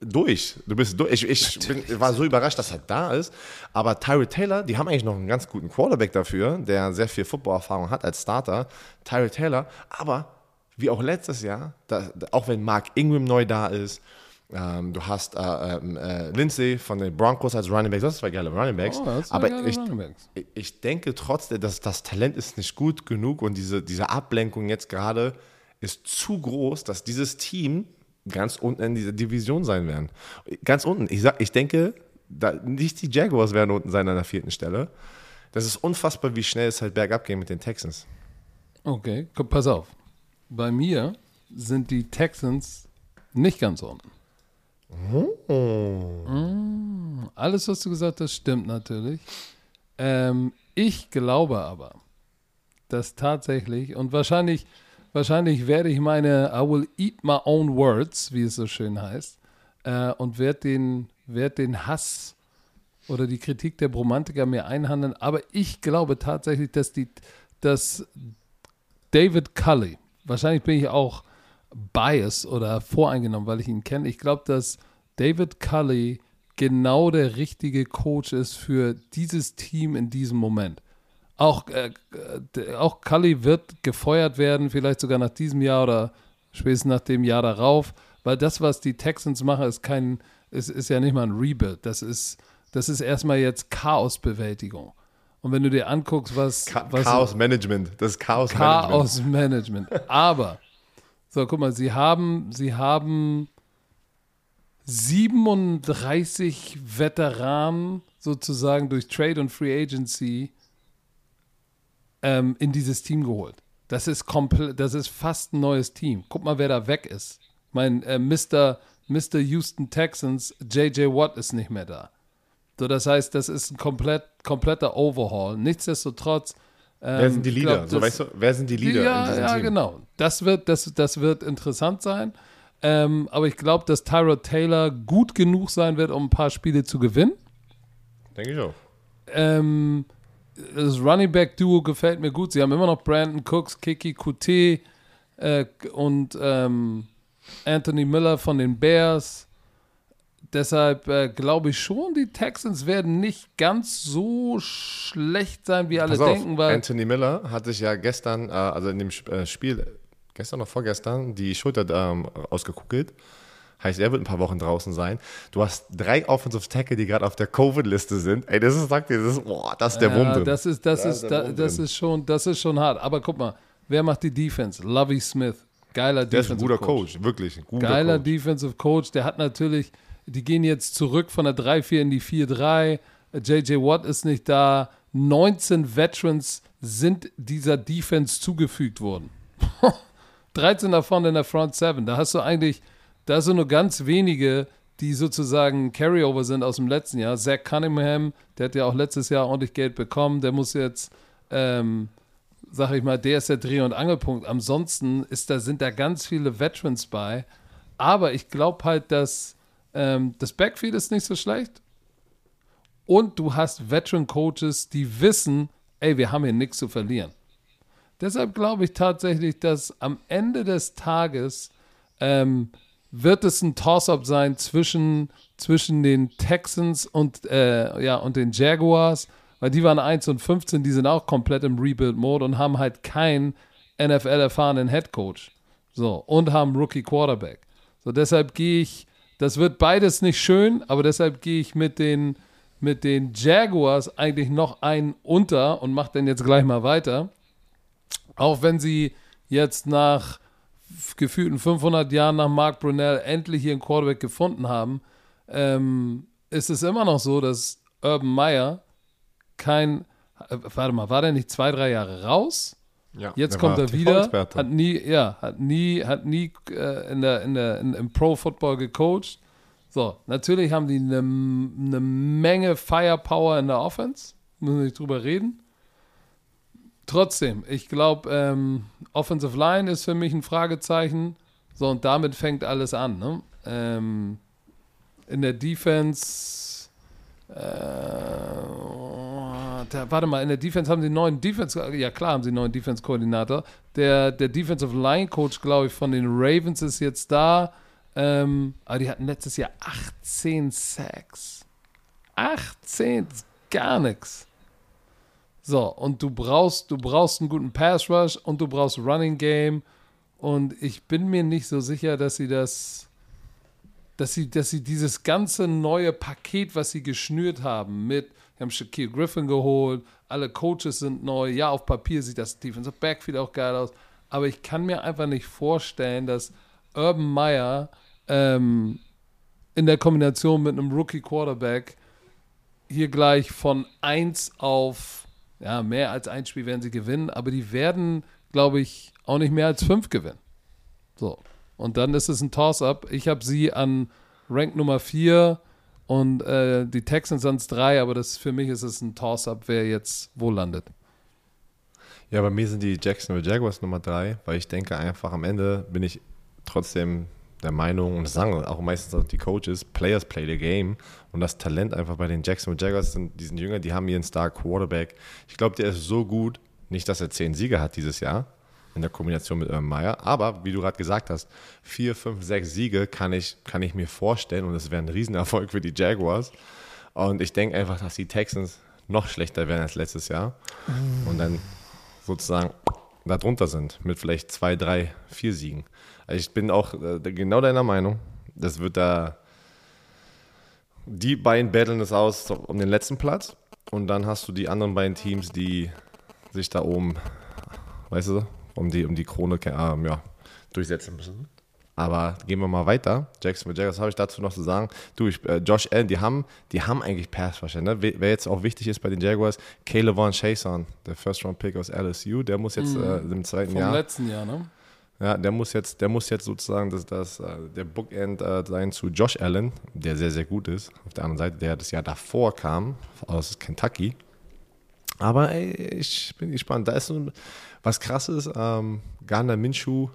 [SPEAKER 2] durch. Du bist durch. Ich, ich bin, war so überrascht, dass er da ist. Aber Tyree Taylor, die haben eigentlich noch einen ganz guten Quarterback dafür, der sehr viel Footballerfahrung hat als Starter. Tyree Taylor, aber wie auch letztes Jahr, da, auch wenn Mark Ingram neu da ist, ähm, du hast äh, ähm, äh, Lindsay von den Broncos als Running Back, das sind zwei geile Running Backs.
[SPEAKER 1] Oh,
[SPEAKER 2] aber ich, ich- ich denke trotzdem, dass das Talent ist nicht gut genug und diese, diese Ablenkung jetzt gerade ist zu groß, dass dieses Team ganz unten in dieser Division sein werden. Ganz unten. Ich, sag, ich denke, da, nicht die Jaguars werden unten sein an der vierten Stelle. Das ist unfassbar, wie schnell es halt bergab geht mit den Texans.
[SPEAKER 1] Okay, komm, pass auf. Bei mir sind die Texans nicht ganz unten. Mm, alles, was du gesagt hast, stimmt natürlich. Ähm, ich glaube aber, dass tatsächlich, und wahrscheinlich, wahrscheinlich werde ich meine I will eat my own words, wie es so schön heißt, äh, und werde den, werd den Hass oder die Kritik der Bromantiker mir einhandeln. Aber ich glaube tatsächlich, dass die, dass David Cully, wahrscheinlich bin ich auch biased oder voreingenommen, weil ich ihn kenne. Ich glaube, dass David Cully genau der richtige Coach ist für dieses Team in diesem Moment. Auch, äh, auch Cully wird gefeuert werden, vielleicht sogar nach diesem Jahr oder spätestens nach dem Jahr darauf, weil das, was die Texans machen, ist kein, ist, ist ja nicht mal ein Rebuild. Das ist, das ist erstmal jetzt Chaosbewältigung. Und wenn du dir anguckst, was,
[SPEAKER 2] Ka
[SPEAKER 1] was
[SPEAKER 2] Chaos Management. Das ist Chaos, Management.
[SPEAKER 1] Chaos Management. Aber So, guck mal, sie haben, sie haben 37 Veteranen sozusagen durch Trade und Free Agency ähm, in dieses Team geholt. Das ist komplett, das ist fast ein neues Team. Guck mal, wer da weg ist. Mein äh, Mr. Mr. Houston Texans, JJ Watt ist nicht mehr da. So, das heißt, das ist ein komplett, kompletter Overhaul. Nichtsdestotrotz.
[SPEAKER 2] Ähm, wer sind die Leader? Glaub, das, so, weißt du, wer sind die Leader
[SPEAKER 1] ja,
[SPEAKER 2] in diesem
[SPEAKER 1] ja,
[SPEAKER 2] Team?
[SPEAKER 1] genau. Das wird, das, das wird interessant sein. Ähm, aber ich glaube, dass Tyrod Taylor gut genug sein wird, um ein paar Spiele zu gewinnen.
[SPEAKER 2] Denke ich auch.
[SPEAKER 1] Ähm, das Running Back Duo gefällt mir gut. Sie haben immer noch Brandon Cooks, Kiki Kute äh, und ähm, Anthony Miller von den Bears. Deshalb äh, glaube ich schon, die Texans werden nicht ganz so schlecht sein, wie alle
[SPEAKER 2] Pass
[SPEAKER 1] denken.
[SPEAKER 2] Auf,
[SPEAKER 1] weil
[SPEAKER 2] Anthony Miller hat sich ja gestern, äh, also in dem äh, Spiel, gestern oder vorgestern, die Schulter ähm, ausgekugelt. Heißt, er wird ein paar Wochen draußen sein. Du hast drei Offensive Tackle, die gerade auf der Covid-Liste sind. Ey, das ist, sagt dir, das ist, boah, das ist der Wurm drin.
[SPEAKER 1] Das ist, das, ist, da, das ist schon, das ist schon hart. Aber guck mal, wer macht die Defense? Lovey Smith. Geiler
[SPEAKER 2] der
[SPEAKER 1] Defensive
[SPEAKER 2] ist ein guter
[SPEAKER 1] Coach.
[SPEAKER 2] Coach, wirklich. Ein guter
[SPEAKER 1] Geiler
[SPEAKER 2] Coach.
[SPEAKER 1] Defensive Coach. Der hat natürlich, die gehen jetzt zurück von der 3-4 in die 4-3. JJ Watt ist nicht da. 19 Veterans sind dieser Defense zugefügt worden. 13 davon in der Front 7. Da hast du eigentlich, da sind nur ganz wenige, die sozusagen Carryover sind aus dem letzten Jahr. Zach Cunningham, der hat ja auch letztes Jahr ordentlich Geld bekommen. Der muss jetzt, ähm, sag ich mal, der ist der Dreh- und Angelpunkt. Ansonsten ist da, sind da ganz viele Veterans bei. Aber ich glaube halt, dass ähm, das Backfield ist nicht so schlecht. Und du hast Veteran-Coaches, die wissen, ey, wir haben hier nichts zu verlieren. Deshalb glaube ich tatsächlich, dass am Ende des Tages ähm, wird es ein Toss-up sein zwischen, zwischen den Texans und, äh, ja, und den Jaguars, weil die waren 1 und 15, die sind auch komplett im Rebuild-Mode und haben halt keinen NFL-erfahrenen Headcoach. So, und haben Rookie-Quarterback. So, deshalb gehe ich, das wird beides nicht schön, aber deshalb gehe ich mit den, mit den Jaguars eigentlich noch einen unter und mache dann jetzt gleich mal weiter. Auch wenn sie jetzt nach gefühlten 500 Jahren nach Mark Brunell endlich ihren Quarterback gefunden haben, ähm, ist es immer noch so, dass Urban Meyer kein, äh, warte mal, war der nicht zwei, drei Jahre raus?
[SPEAKER 2] Ja,
[SPEAKER 1] Jetzt kommt er wieder, hat nie, ja, hat nie, hat nie äh, in der, in der, in, im Pro-Football gecoacht. So, natürlich haben die eine eine Menge Firepower in der Offense, müssen wir nicht drüber reden. Trotzdem, ich glaube, ähm, Offensive Line ist für mich ein Fragezeichen. So, und damit fängt alles an. Ne? Ähm, in der Defense, äh, da, warte mal, in der Defense haben sie einen neuen Defense, ja klar haben sie einen neuen Defense-Koordinator. Der, der Defensive Line-Coach, glaube ich, von den Ravens ist jetzt da. Ähm, aber die hatten letztes Jahr 18 Sacks. 18, gar nichts. So, und du brauchst, du brauchst einen guten Pass Rush und du brauchst Running Game. Und ich bin mir nicht so sicher, dass sie das, dass sie, dass sie dieses ganze neue Paket, was sie geschnürt haben, mit, wir haben Shaquille Griffin geholt, alle Coaches sind neu, ja, auf Papier sieht das Defensive Backfield auch geil aus, aber ich kann mir einfach nicht vorstellen, dass Urban Meyer ähm, in der Kombination mit einem Rookie Quarterback hier gleich von 1 auf ja, mehr als ein Spiel werden sie gewinnen, aber die werden, glaube ich, auch nicht mehr als fünf gewinnen. So. Und dann ist es ein Toss-up. Ich habe sie an Rank Nummer 4 und äh, die Texans es 3, aber das, für mich ist es ein Toss-up, wer jetzt wo landet.
[SPEAKER 2] Ja, bei mir sind die Jacksonville Jaguars Nummer 3, weil ich denke einfach, am Ende bin ich trotzdem der Meinung, und das sagen auch meistens auch die Coaches, Players play the game. Und das Talent einfach bei den Jacksonville Jaguars sind, die sind jünger, die haben ihren Star Quarterback. Ich glaube, der ist so gut, nicht, dass er zehn Siege hat dieses Jahr in der Kombination mit Urban Meyer, aber wie du gerade gesagt hast, vier, fünf, sechs Siege kann ich, kann ich mir vorstellen und es wäre ein Riesenerfolg für die Jaguars. Und ich denke einfach, dass die Texans noch schlechter werden als letztes Jahr und dann sozusagen darunter sind mit vielleicht zwei, drei, vier Siegen. Ich bin auch äh, genau deiner Meinung. Das wird da. Die beiden battlen es aus um den letzten Platz. Und dann hast du die anderen beiden Teams, die sich da oben, weißt du, um die, um die Krone, ähm, ja, durchsetzen müssen. Aber gehen wir mal weiter. Jacksonville Jaguars, was habe ich dazu noch zu sagen? Du, ich, äh, Josh Allen, die haben, die haben eigentlich Pass Ne? Wer jetzt auch wichtig ist bei den Jaguars, Caleb Von Chason, der First-Round-Pick aus LSU, der muss jetzt mhm. äh, im zweiten Vom Jahr.
[SPEAKER 1] Vom letzten Jahr, ne?
[SPEAKER 2] Ja, der muss jetzt, der muss jetzt sozusagen das, das, äh, der Bookend äh, sein zu Josh Allen, der sehr, sehr gut ist. Auf der anderen Seite, der das Jahr davor kam, aus Kentucky. Aber ey, ich bin gespannt. Da ist so was krasses. Ähm, Garner Minshew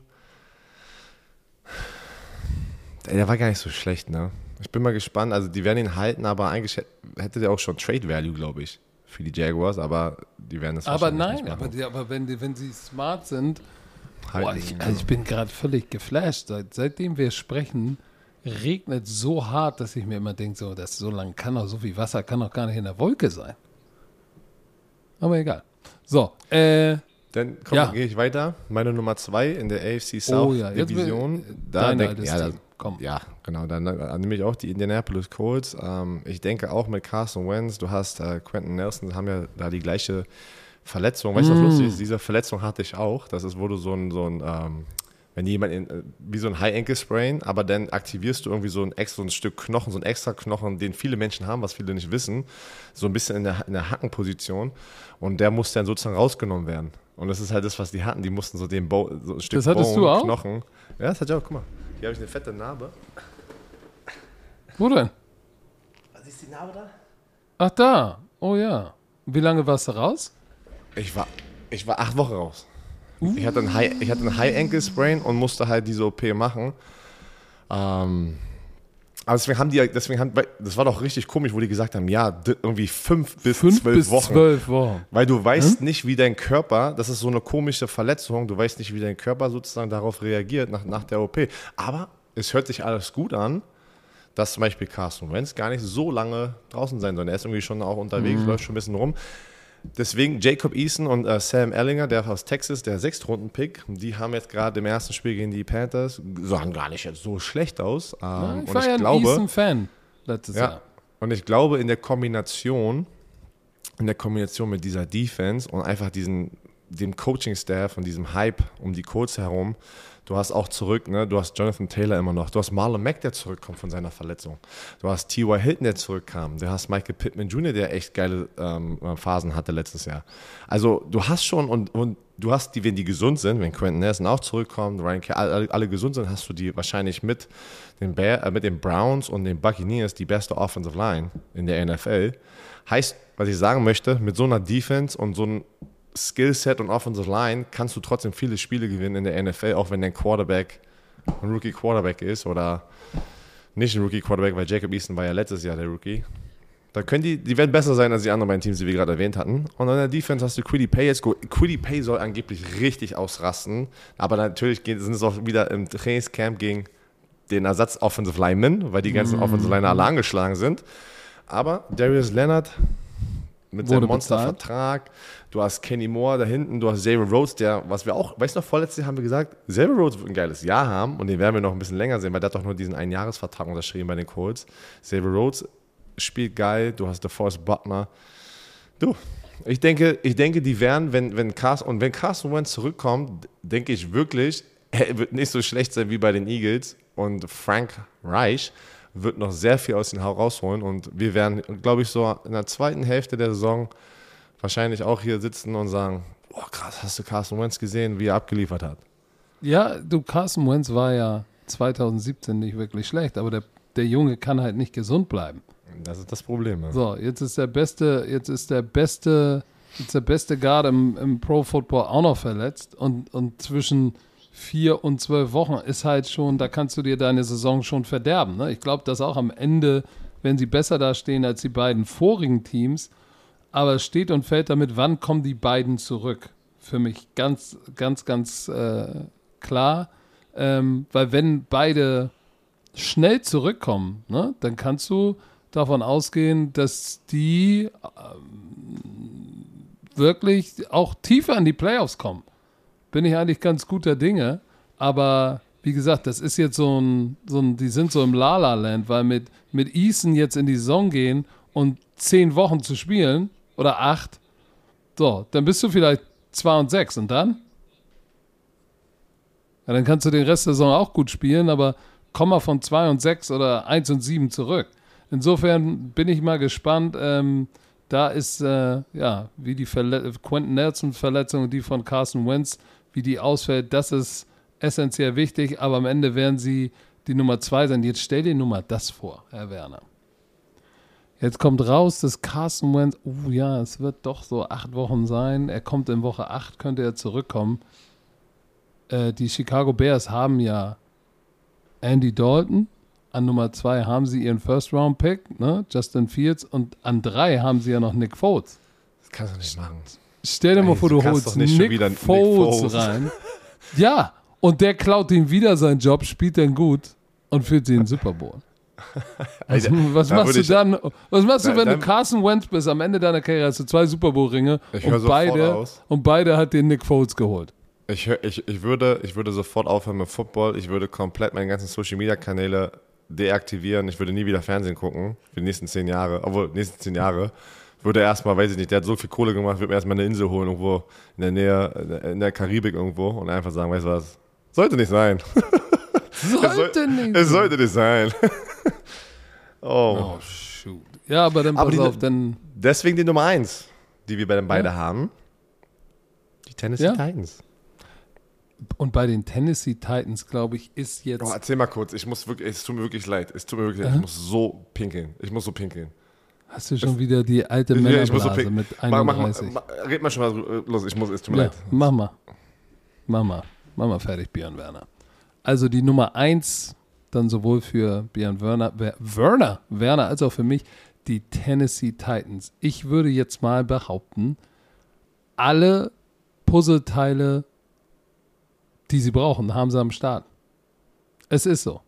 [SPEAKER 2] der war gar nicht so schlecht, ne? Ich bin mal gespannt. Also, die werden ihn halten, aber eigentlich hätte der auch schon Trade Value, glaube ich, für die Jaguars, aber die werden es
[SPEAKER 1] Aber nein, aber, die, aber wenn, die, wenn sie smart sind. Boah, ich, also ich bin gerade völlig geflasht. Seit, seitdem wir sprechen, regnet so hart, dass ich mir immer denke, so, das so lange kann doch so viel Wasser kann doch gar nicht in der Wolke sein. Aber egal. So, äh,
[SPEAKER 2] dann komm, ja. gehe ich weiter. Meine Nummer zwei in der AFC South oh, ja. Division. Da denk, ja, da, komm. Ja, genau. Dann, dann nehme ich auch die Indianapolis Colts. Ähm, ich denke auch mit Carson Wentz. Du hast äh, Quentin Nelson, haben ja da die gleiche Verletzung. Weißt du, mm. was lustig ist? Diese Verletzung hatte ich auch. Das ist, wo du so ein, so ein ähm, wenn jemand in, äh, wie so ein High Ankle Sprain, aber dann aktivierst du irgendwie so ein extra so ein Stück Knochen, so ein extra Knochen, den viele Menschen haben, was viele nicht wissen, so ein bisschen in der, in der Hackenposition und der muss dann sozusagen rausgenommen werden. Und das ist halt das, was die hatten. Die mussten so den Bo so ein Stück
[SPEAKER 1] das hattest Bone, du auch?
[SPEAKER 2] Knochen. Ja, das hatte ich auch. Guck mal, hier habe ich eine fette Narbe.
[SPEAKER 1] Wo denn?
[SPEAKER 2] Was ist die Narbe da?
[SPEAKER 1] Ach da. Oh ja. Wie lange warst du raus?
[SPEAKER 2] Ich war, ich war acht Wochen raus. Uh. Ich hatte einen High, ich hatte einen High Ankle Sprain und musste halt diese OP machen. Ähm, aber deswegen haben die, deswegen haben, das war doch richtig komisch, wo die gesagt haben, ja, irgendwie fünf bis fünf zwölf bis Wochen.
[SPEAKER 1] zwölf Wochen.
[SPEAKER 2] Weil du weißt hm? nicht, wie dein Körper, das ist so eine komische Verletzung, du weißt nicht, wie dein Körper sozusagen darauf reagiert nach, nach der OP. Aber es hört sich alles gut an, dass zum Beispiel Carsten Wentz gar nicht so lange draußen sein soll. Er ist irgendwie schon auch unterwegs, mhm. läuft schon ein bisschen rum. Deswegen Jacob Eason und äh, Sam Ellinger, der aus Texas, der Sechstrunden-Pick, die haben jetzt gerade im ersten Spiel gegen die Panthers, sahen gar nicht jetzt so schlecht aus. Ähm,
[SPEAKER 1] Nein, ich und war ich ja ein Eason-Fan letztes ja, Jahr.
[SPEAKER 2] Und ich glaube, in der Kombination, in der Kombination mit dieser Defense und einfach diesen, dem Coaching-Staff und diesem Hype um die Colts herum, Du hast auch zurück, ne? du hast Jonathan Taylor immer noch. Du hast Marlon Mack, der zurückkommt von seiner Verletzung. Du hast T.Y. Hilton, der zurückkam. Du hast Michael Pittman Jr., der echt geile ähm, Phasen hatte letztes Jahr. Also du hast schon und, und du hast die, wenn die gesund sind, wenn Quentin Nelson auch zurückkommt, Ryan K alle, alle, gesund sind, hast du die wahrscheinlich mit den, Bear, äh, mit den Browns und den Buccaneers die beste Offensive Line in der NFL. Heißt, was ich sagen möchte, mit so einer Defense und so einem Skillset und Offensive Line kannst du trotzdem viele Spiele gewinnen in der NFL, auch wenn dein Quarterback ein Rookie Quarterback ist oder nicht ein Rookie Quarterback, weil Jacob Easton war ja letztes Jahr der Rookie. Da können die, die werden besser sein als die anderen beiden Teams, die wir gerade erwähnt hatten. Und an der Defense hast du Quiddy Pay jetzt. Quiddy Pay soll angeblich richtig ausrasten. Aber natürlich sind es auch wieder im Trainingscamp gegen den Ersatz Offensive Lineman, weil die ganzen mm. Offensive Liner alle angeschlagen sind. Aber Darius Leonard mit seinem Monstervertrag. Du hast Kenny Moore da hinten, du hast Xavier Rhodes, der, was wir auch, weißt du noch, vorletztes Jahr haben wir gesagt, Xavier Rhodes wird ein geiles Jahr haben und den werden wir noch ein bisschen länger sehen, weil der hat doch nur diesen Einjahresvertrag unterschrieben bei den Colts. Xavier Rhodes spielt geil, du hast DeForest Butler. Du, ich denke, ich denke, die werden, wenn, wenn Carson, und wenn Carson Wentz zurückkommt, denke ich wirklich, er wird nicht so schlecht sein wie bei den Eagles und Frank Reich wird noch sehr viel aus den rausholen und wir werden, glaube ich, so in der zweiten Hälfte der Saison wahrscheinlich auch hier sitzen und sagen, oh krass, hast du Carson Wentz gesehen, wie er abgeliefert hat?
[SPEAKER 1] Ja, du, Carson Wentz war ja 2017 nicht wirklich schlecht, aber der, der Junge kann halt nicht gesund bleiben.
[SPEAKER 2] Das ist das Problem. Ja.
[SPEAKER 1] So, jetzt ist der beste, jetzt ist der beste, jetzt der beste Guard im, im Pro Football auch noch verletzt und, und zwischen vier und zwölf Wochen ist halt schon, da kannst du dir deine Saison schon verderben. Ne? Ich glaube, dass auch am Ende, wenn sie besser dastehen als die beiden vorigen Teams, aber es steht und fällt damit, wann kommen die beiden zurück. Für mich ganz, ganz, ganz äh, klar. Ähm, weil wenn beide schnell zurückkommen, ne, dann kannst du davon ausgehen, dass die ähm, wirklich auch tiefer in die Playoffs kommen bin ich eigentlich ganz guter Dinge. Aber wie gesagt, das ist jetzt so ein, so ein die sind so im Lala-Land, weil mit, mit Eason jetzt in die Saison gehen und zehn Wochen zu spielen oder acht, so, dann bist du vielleicht zwei und sechs und dann? Ja, dann kannst du den Rest der Saison auch gut spielen, aber komm mal von 2 und 6 oder 1 und 7 zurück. Insofern bin ich mal gespannt. Ähm, da ist, äh, ja, wie die Verle Quentin Nelson-Verletzung, die von Carson Wentz, wie die ausfällt, das ist essentiell wichtig, aber am Ende werden sie die Nummer 2 sein. Jetzt stell dir nur mal das vor, Herr Werner. Jetzt kommt raus, dass Carson Wentz, oh ja, es wird doch so acht Wochen sein. Er kommt in Woche 8, könnte er zurückkommen. Äh, die Chicago Bears haben ja Andy Dalton. An Nummer 2 haben sie ihren First-Round-Pick, ne? Justin Fields. Und an 3 haben sie ja noch Nick Foles.
[SPEAKER 2] Das kannst du nicht machen.
[SPEAKER 1] Stell dir mal vor,
[SPEAKER 2] du
[SPEAKER 1] du holst
[SPEAKER 2] schon
[SPEAKER 1] Nick,
[SPEAKER 2] wieder Nick
[SPEAKER 1] Foles,
[SPEAKER 2] Foles.
[SPEAKER 1] rein. Ja, und der klaut ihm wieder seinen Job, spielt dann gut und führt den Super Bowl.
[SPEAKER 2] Da-
[SPEAKER 1] was
[SPEAKER 2] da
[SPEAKER 1] machst du dann? Was machst du, wenn du
[SPEAKER 2] dann-
[SPEAKER 1] Carson Wentz bist? Am Ende deiner Karriere hast du zwei Super Bowl Ringe und beide
[SPEAKER 2] aus.
[SPEAKER 1] und beide hat den Nick Foles geholt.
[SPEAKER 2] Ich, ich, ich, würde, ich würde sofort aufhören mit Football. Ich würde komplett meine ganzen Social Media Kanäle deaktivieren. Ich würde nie wieder Fernsehen gucken für die nächsten zehn Jahre. Obwohl, nächsten zehn Jahre. Würde erstmal, weiß ich nicht, der hat so viel Kohle gemacht, würde mir erstmal eine Insel holen, irgendwo in der Nähe, in der Karibik irgendwo und einfach sagen, weißt du was? Sollte nicht sein.
[SPEAKER 1] Sollte nicht.
[SPEAKER 2] Es sollte nicht sein. oh.
[SPEAKER 1] Oh, shoot. Ja, aber dann
[SPEAKER 2] Aber
[SPEAKER 1] pass
[SPEAKER 2] die-
[SPEAKER 1] auf, dann.
[SPEAKER 2] Deswegen die Nummer eins, die wir bei den beiden haben. Die Tennessee
[SPEAKER 1] Ja.
[SPEAKER 2] Titans.
[SPEAKER 1] Und bei den Tennessee Titans, glaube ich, ist jetzt.
[SPEAKER 2] Oh, erzähl mal kurz. Ich muss wirklich, es tut mir wirklich leid. Es tut mir wirklich leid. Ich muss so pinkeln. Ich muss so pinkeln.
[SPEAKER 1] Hast du schon wieder die alte
[SPEAKER 2] Ja,
[SPEAKER 1] Männerblase
[SPEAKER 2] pinkeln.
[SPEAKER 1] mit
[SPEAKER 2] Mach, mach,
[SPEAKER 1] 31?
[SPEAKER 2] mach, mach, red mal schon mal los. Ich muss, es tut mir
[SPEAKER 1] Ja,
[SPEAKER 2] leid.
[SPEAKER 1] mach mal. Mach mal. Mach mal fertig, Björn Werner. Also die Nummer eins, dann sowohl für Björn Werner, Wer- Werner, Werner als auch für mich, die Tennessee Titans. Ich würde jetzt mal behaupten, alle Puzzleteile, die sie brauchen, haben sie am Start. Es ist so.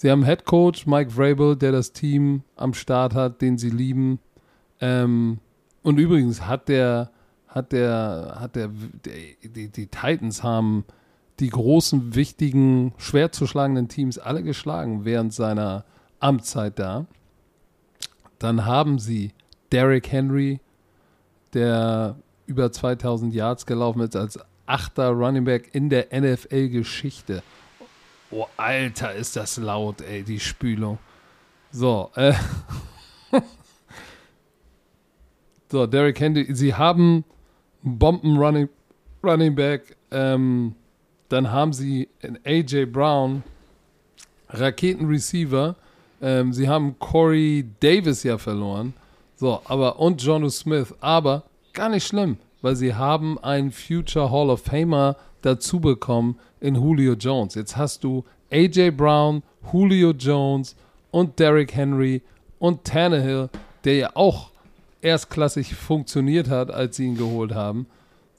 [SPEAKER 1] Sie haben Head Coach Mike Vrabel, der das Team am Start hat, den sie lieben. Ähm, und übrigens hat der, hat der, hat der, der die, die Titans haben die großen, wichtigen, schwer zu schlagenden Teams alle geschlagen während seiner Amtszeit da. Dann haben sie Derrick Henry, der über 2000 Yards gelaufen ist als achter Running Back in der NFL-Geschichte. Oh, Alter, ist das laut, ey, die Spülung. So, äh. so, Derrick Henry, sie haben Bomben-Running Running Back, ähm, dann haben sie einen AJ Brown, Raketen-Receiver, ähm, sie haben Corey Davis ja verloren, so, aber und Jonu Smith, aber gar nicht schlimm, weil sie haben einen Future Hall of Famer dazu bekommen in Julio Jones. Jetzt hast du AJ Brown, Julio Jones und Derrick Henry und Tannehill, der ja auch erstklassig funktioniert hat, als sie ihn geholt haben.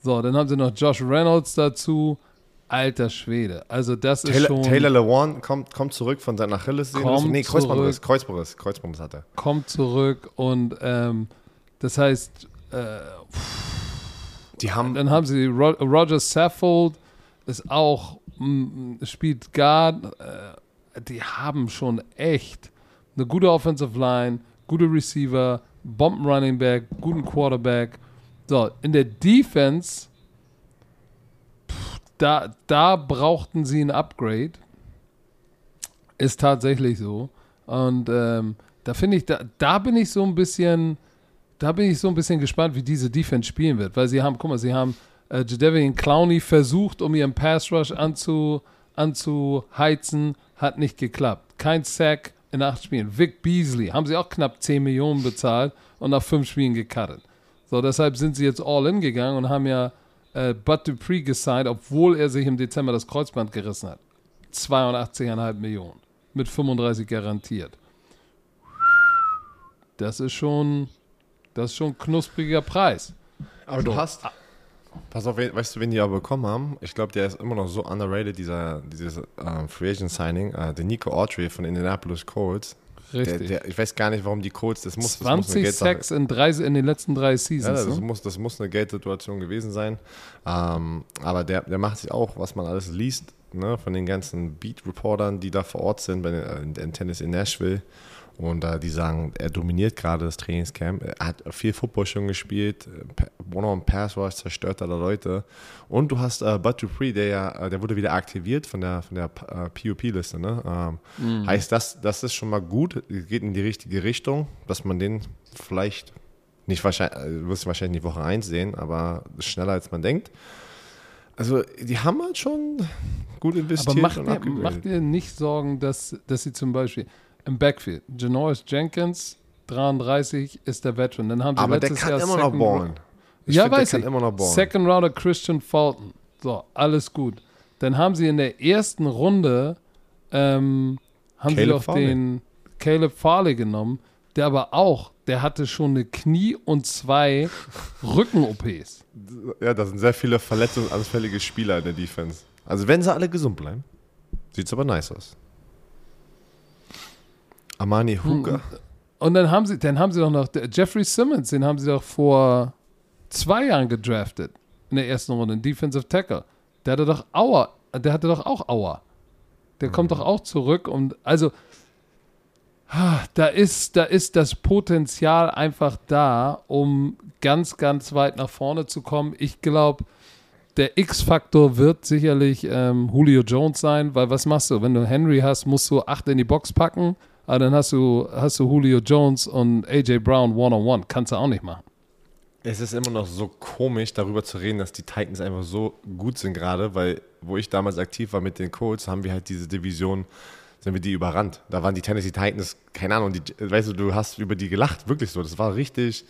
[SPEAKER 1] So, dann haben sie noch Josh Reynolds dazu. Alter Schwede. Also das ist
[SPEAKER 2] Taylor,
[SPEAKER 1] schon,
[SPEAKER 2] Taylor Lewan kommt, kommt zurück von seiner Achillessehne.
[SPEAKER 1] Kommt
[SPEAKER 2] Nee, Kreuzbandriss. Kreuzbandriss. Kreuzbandriss hat er.
[SPEAKER 1] kommt zurück und ähm, das heißt, äh,
[SPEAKER 2] Die haben,
[SPEAKER 1] Dann haben sie Ro Roger Saffold, ist auch, mm, spielt Guard. Äh, die haben schon echt eine gute Offensive Line, gute Receiver, Bomben Running Back, guten Quarterback. So, in der Defense, da, da brauchten sie ein Upgrade. Ist tatsächlich so. Und ähm, da finde ich, da, da bin ich so ein bisschen, da bin ich so ein bisschen gespannt, wie diese Defense spielen wird, weil sie haben, guck mal, sie haben äh, Jadavian Clowney versucht, um ihren Pass Rush anzu, anzuheizen, hat nicht geklappt. Kein Sack in acht Spielen. Vic Beasley haben sie auch knapp 10 Millionen bezahlt und nach fünf Spielen gecuttet. So, deshalb sind sie jetzt all in gegangen und haben ja äh, Bud Dupree gesigned, obwohl er sich im Dezember das Kreuzband gerissen hat. 82,5 Millionen. Mit 35 garantiert. Das ist schon, das ist schon ein knuspriger Preis.
[SPEAKER 2] aber du hast. Pass auf, we- weißt du, wen die aber bekommen haben? Ich glaube, der ist immer noch so underrated, dieser, dieses äh, Free Agent Signing. Äh, der Nico Autry von Indianapolis Colts. Der,
[SPEAKER 1] Richtig.
[SPEAKER 2] der, ich weiß gar nicht, warum die Colts, das muss, das muss eine
[SPEAKER 1] 20
[SPEAKER 2] Geldsache-
[SPEAKER 1] Sacks in, drei, in den letzten drei
[SPEAKER 2] Ja,
[SPEAKER 1] Seasons.
[SPEAKER 2] das,
[SPEAKER 1] ne?
[SPEAKER 2] muss, das muss eine Geldsituation gewesen sein. Ähm, aber der, der macht sich auch, was man alles liest, ne, von den ganzen Beat-Reportern, die da vor Ort sind, bei den, äh, in, in Tennis in Nashville Und äh, die sagen, er dominiert gerade das Trainingscamp. Er hat viel Football schon gespielt. One-on Pass Rush zerstört alle Leute. Und du hast äh, Bud Dupree, der ja, äh, der wurde wieder aktiviert von der, von der äh, PUP-Liste. Ne? Ähm, mhm. Heißt das, das ist schon mal gut, geht in die richtige Richtung, dass man den vielleicht nicht wahrscheinlich, äh, wirst du wahrscheinlich die Woche 1 sehen, aber schneller als man denkt. Also, die haben halt schon gut investiert.
[SPEAKER 1] Aber macht, dir, macht dir nicht Sorgen, dass, dass sie zum Beispiel im Backfield. Janoris Jenkins, 33, ist der Veteran. Dann haben sie
[SPEAKER 2] Aber letztes der kann Jahr immer noch ballen.
[SPEAKER 1] Ja, find, weiß ich. Immer noch ballen. Second Rounder Christian Fulton. So, alles gut. Dann haben sie in der ersten Runde ähm, haben Caleb sie doch Farley. den Caleb Farley genommen, der aber auch, der hatte schon eine Knie- und zwei Rücken-OPs.
[SPEAKER 2] Ja, da sind sehr viele verletzungsanfällige Spieler in der Defense. Also wenn sie alle gesund bleiben, sieht es aber nice aus. Amani hm, Hooker.
[SPEAKER 1] Und dann haben sie, dann haben sie doch noch Jeffrey Simmons, den haben sie doch vor zwei Jahren gedraftet in der ersten Runde, Defensive Tackle. Der hatte doch Auer, der hatte doch auch Auer. Der mhm. kommt doch auch zurück und also da ist, da ist das Potenzial einfach da, um ganz, ganz weit nach vorne zu kommen. Ich glaube, der X-Faktor wird sicherlich ähm, Julio Jones sein, weil was machst du? Wenn du Henry hast, musst du acht in die Box packen aber dann hast du, hast du Julio Jones und AJ Brown one-on-one. Kannst du auch nicht machen.
[SPEAKER 2] Es ist immer noch so komisch, darüber zu reden, dass die Titans einfach so gut sind gerade, weil wo ich damals aktiv war mit den Colts, haben wir halt diese Division, sind wir die überrannt. Da waren die Tennessee Titans, keine Ahnung, die, weißt du, du hast über die gelacht, wirklich so. Das war richtig,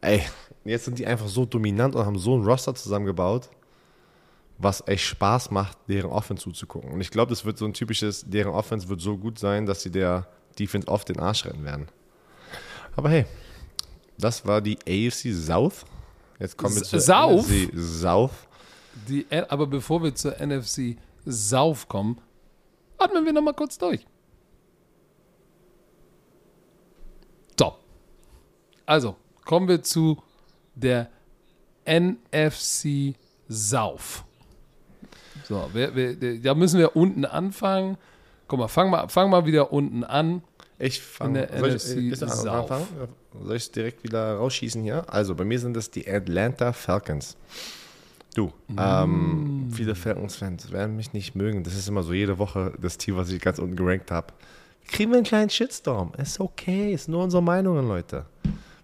[SPEAKER 2] ey, jetzt sind die einfach so dominant und haben so ein Roster zusammengebaut was echt Spaß macht, deren Offense zuzugucken. Und ich glaube, das wird so ein typisches, deren Offense wird so gut sein, dass sie der Defense oft den Arsch rennen werden. Aber hey, das war die AFC South. Jetzt kommen wir zur
[SPEAKER 1] South?
[SPEAKER 2] NFC South.
[SPEAKER 1] Die, aber bevor wir zur NFC South kommen, atmen wir nochmal kurz durch. So. Also, kommen wir zu der NFC South. So, wir, wir, da müssen wir unten anfangen. Guck mal, fang mal, fang mal wieder unten an.
[SPEAKER 2] Ich fange. Soll, ich, soll ich es direkt wieder rausschießen hier? Also, bei mir sind das die Atlanta Falcons. Du, mm. ähm, viele Falcons-Fans werden mich nicht mögen. Das ist immer so jede Woche das Team, was ich ganz unten gerankt habe. Kriegen wir einen kleinen Shitstorm. Ist okay, ist nur unsere Meinungen, Leute.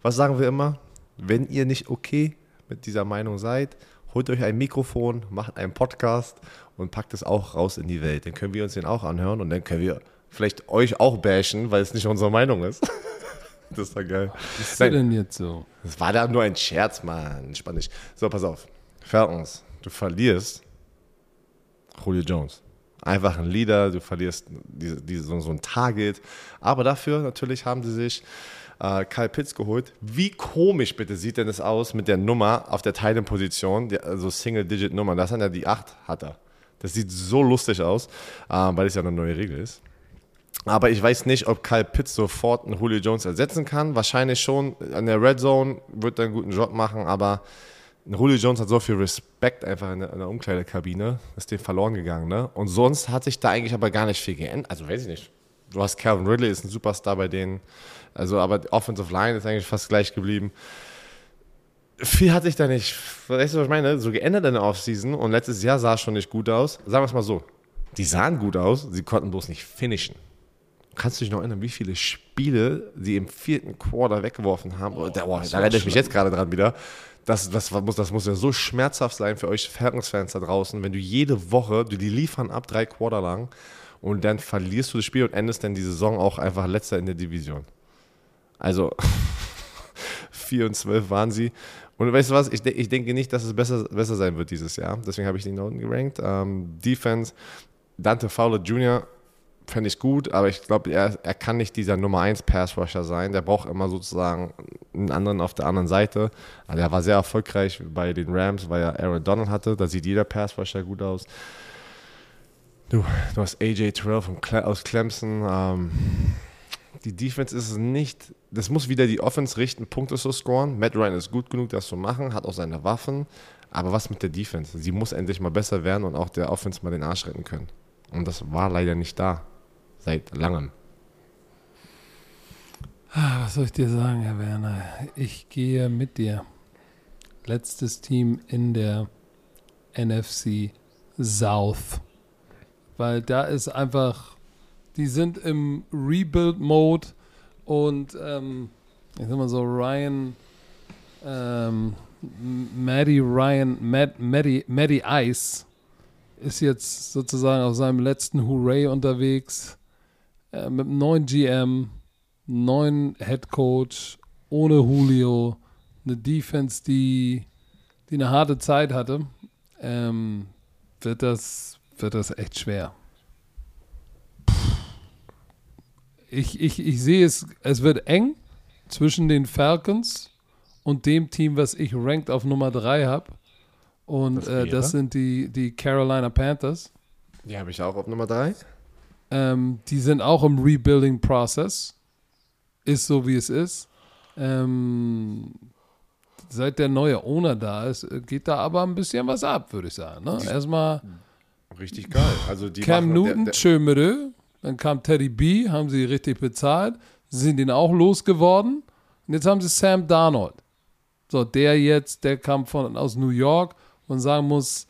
[SPEAKER 2] Was sagen wir immer? Wenn ihr nicht okay mit dieser Meinung seid holt euch ein Mikrofon, macht einen Podcast und packt es auch raus in die Welt. Dann können wir uns den auch anhören und dann können wir vielleicht euch auch bashen, weil es nicht unsere Meinung ist. das ist doch geil.
[SPEAKER 1] Was ist Nein, denn jetzt so?
[SPEAKER 2] Das war da nur ein Scherz, Mann. Spann dich. So, pass auf. Falcons, du verlierst Julio Jones. Einfach ein Leader, du verlierst diese, diese, so, so ein Target. Aber dafür natürlich haben sie sich äh, Kyle Pitts geholt. Wie komisch bitte sieht denn es aus mit der Nummer auf der Teilenposition, also Single-Digit-Nummer, das ist ja die 8 hat er. Das sieht so lustig aus, äh, weil es ja eine neue Regel ist. Aber ich weiß nicht, ob Kyle Pitts sofort einen Julio Jones ersetzen kann. Wahrscheinlich schon. An der Red Zone wird er einen guten Job machen, aber Julio Jones hat so viel Respekt einfach in der, in der Umkleidekabine, ist dem verloren gegangen. Ne? Und sonst hat sich da eigentlich aber gar nicht viel geändert. Also weiß ich nicht. Du hast Calvin Ridley, ist ein Superstar bei denen. Also, aber die Offensive Line ist eigentlich fast gleich geblieben. Viel hat sich da nicht, weißt du, was ich meine? So geändert in der Offseason und letztes Jahr sah es schon nicht gut aus. Sagen wir es mal so: Die sahen gut aus, sie konnten bloß nicht finishen. Kannst du dich noch erinnern, wie viele Spiele sie im vierten Quarter weggeworfen haben? Oh, da, oh, da renne ich mich jetzt gerade dran wieder. Das, das, muss, das muss ja so schmerzhaft sein für euch Falcons-Fans da draußen, wenn du jede Woche, du die liefern ab drei Quarter lang und dann verlierst du das Spiel und endest dann die Saison auch einfach letzter in der Division. Also 4 und 12 waren sie. Und weißt du was, ich, ich denke nicht, dass es besser, besser sein wird dieses Jahr. Deswegen habe ich die Noten gerankt. Ähm, Defense, Dante Fowler Jr. fände ich gut, aber ich glaube, er, er kann nicht dieser Nummer 1 Pass-Rusher sein. Der braucht immer sozusagen einen anderen auf der anderen Seite. Also er war sehr erfolgreich bei den Rams, weil er Aaron Donald hatte. Da sieht jeder Pass-Rusher gut aus. Du, du hast AJ Terrell von Cle aus Clemson. Ähm, die Defense ist nicht. Das muss wieder die Offense richten, Punkte zu scoren. Matt Ryan ist gut genug, das zu machen, hat auch seine Waffen. Aber was mit der Defense? Sie muss endlich mal besser werden und auch der Offense mal den Arsch retten können. Und das war leider nicht da. Seit langem.
[SPEAKER 1] Ah, Was soll ich dir sagen, Herr Werner? Ich gehe mit dir. Letztes Team in der NFC South. Weil da ist einfach, die sind im Rebuild-Mode und ähm, ich sag mal so, Ryan, ähm, Maddie Ryan, Mad, Maddie, Maddie Ice ist jetzt sozusagen auf seinem letzten Hooray unterwegs äh, mit einem neuen GM, neuen Head Coach, ohne Julio, eine Defense, die, die eine harte Zeit hatte, ähm, wird, das, wird das echt schwer. Ich, ich, ich sehe es, es wird eng zwischen den Falcons und dem Team, was ich ranked auf Nummer 3 habe. Und
[SPEAKER 2] Das
[SPEAKER 1] äh, das sind die, die Carolina Panthers.
[SPEAKER 2] Die habe ich auch auf Nummer 3.
[SPEAKER 1] Ähm, die sind auch im Rebuilding-Prozess. Ist so, wie es ist. Ähm, seit der neue Owner da ist, äh, geht da aber ein bisschen was ab, würde ich sagen. Ne? Erstmal
[SPEAKER 2] Richtig geil. Also die
[SPEAKER 1] Cam Newton,
[SPEAKER 2] der, der.
[SPEAKER 1] Dann kam Teddy B, haben sie richtig bezahlt, sind ihn auch losgeworden. Und jetzt haben sie Sam Darnold. So, der jetzt, der kam von aus New York und sagen muss,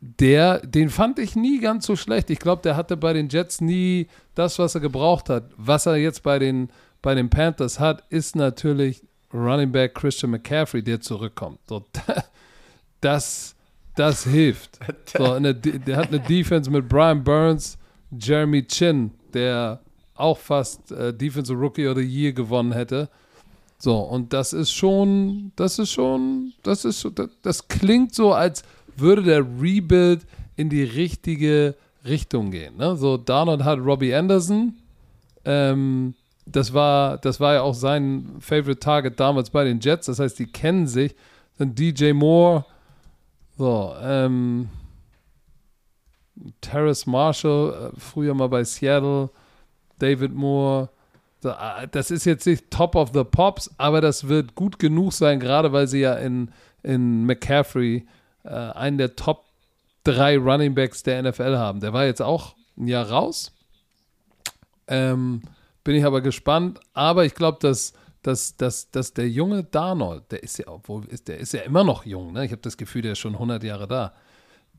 [SPEAKER 1] der, den fand ich nie ganz so schlecht. Ich glaube, der hatte bei den Jets nie das, was er gebraucht hat. Was er jetzt bei den, bei den Panthers hat, ist natürlich Running Back Christian McCaffrey, der zurückkommt. So, das, das hilft. So, eine, der hat eine Defense mit Brian Burns, Jeremy Chin, der auch fast äh, Defensive Rookie of the Year gewonnen hätte. So, und das ist schon, das ist schon, das ist das, das klingt so, als würde der Rebuild in die richtige Richtung gehen. Ne? So, Darnold hat Robbie Anderson. Ähm, das war, das war ja auch sein Favorite Target damals bei den Jets. Das heißt, die kennen sich. Dann DJ Moore. So, ähm, Terrace Marshall, äh, früher mal bei Seattle. David Moore. Äh, Das ist jetzt nicht Top of the Pops, aber das wird gut genug sein, gerade weil sie ja in, in McCaffrey äh, einen der Top drei Running Backs der NFL haben. Der war jetzt auch ein Jahr raus. Ähm, bin ich aber gespannt. Aber ich glaube, dass, dass, dass, dass der junge Darnold, der ist ja, obwohl, ist, der ist ja immer noch jung. Ne? Ich habe das Gefühl, der ist schon 100 Jahre da.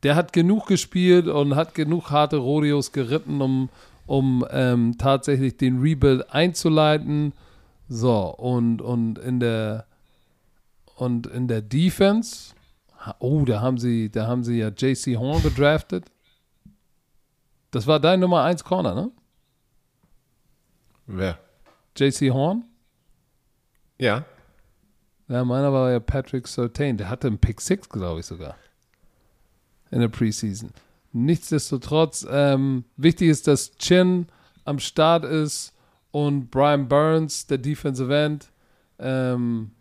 [SPEAKER 1] Der hat genug gespielt und hat genug harte Rodeos geritten, um, um ähm, tatsächlich den Rebuild einzuleiten. So, und, und in der und in der Defense, oh, da haben sie, da haben sie ja JC Horn gedraftet. Das war dein Nummer 1 Corner, ne?
[SPEAKER 2] wer?
[SPEAKER 1] JC Horn?
[SPEAKER 2] Ja.
[SPEAKER 1] Ja, meiner war ja Patrick Surtain. Der hatte einen Pick 6, glaube ich sogar. In der Preseason. Nichtsdestotrotz, ähm, wichtig ist, dass Chin am Start ist und Brian Burns, der Defensive End, ähm,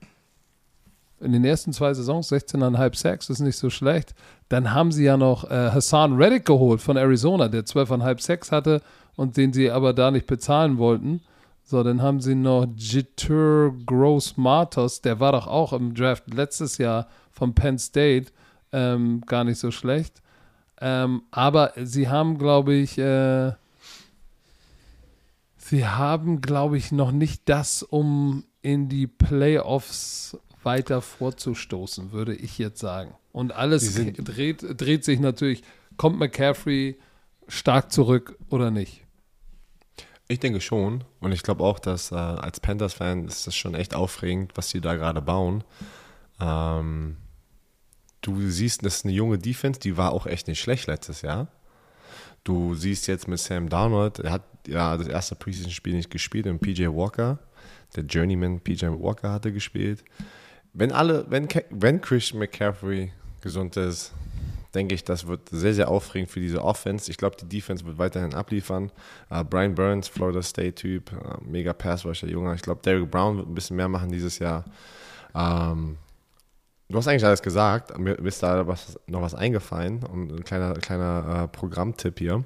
[SPEAKER 1] in den ersten zwei Saisons 16,5 Sacks, ist nicht so schlecht. Dann haben sie ja noch äh, Hassan Reddick geholt von Arizona, der 12,5 Sacks hatte und den sie aber da nicht bezahlen wollten. So, dann haben sie noch Jitur Gross Matos, der war doch auch im Draft letztes Jahr von Penn State, ähm, gar nicht so schlecht. Ähm, aber sie haben, glaube ich, äh, sie haben, glaube ich, noch nicht das, um in die Playoffs weiter vorzustoßen, würde ich jetzt sagen. Und alles dreht, dreht sich natürlich, kommt McCaffrey stark zurück oder nicht?
[SPEAKER 2] Ich denke schon. Und ich glaube auch, dass äh, als Panthers-Fan ist das schon echt aufregend, was sie da gerade bauen. Ähm, du siehst, das ist eine junge Defense, die war auch echt nicht schlecht letztes Jahr. Du siehst jetzt mit Sam Darnold, er hat ja das erste Preseason-Spiel nicht gespielt und PJ Walker, der Journeyman PJ Walker hatte gespielt. Wenn alle, wenn, wenn Christian McCaffrey gesund ist, denke ich, das wird sehr, sehr aufregend für diese Offense. Ich glaube, die Defense wird weiterhin abliefern. Äh, Brian Burns, Florida State-Typ, äh, mega Passwasher, Junge. Ich glaube, Derrick Brown wird ein bisschen mehr machen dieses Jahr. Ähm, du hast eigentlich alles gesagt. Mir ist da was, noch was eingefallen und ein kleiner, kleiner äh, Programmtipp hier.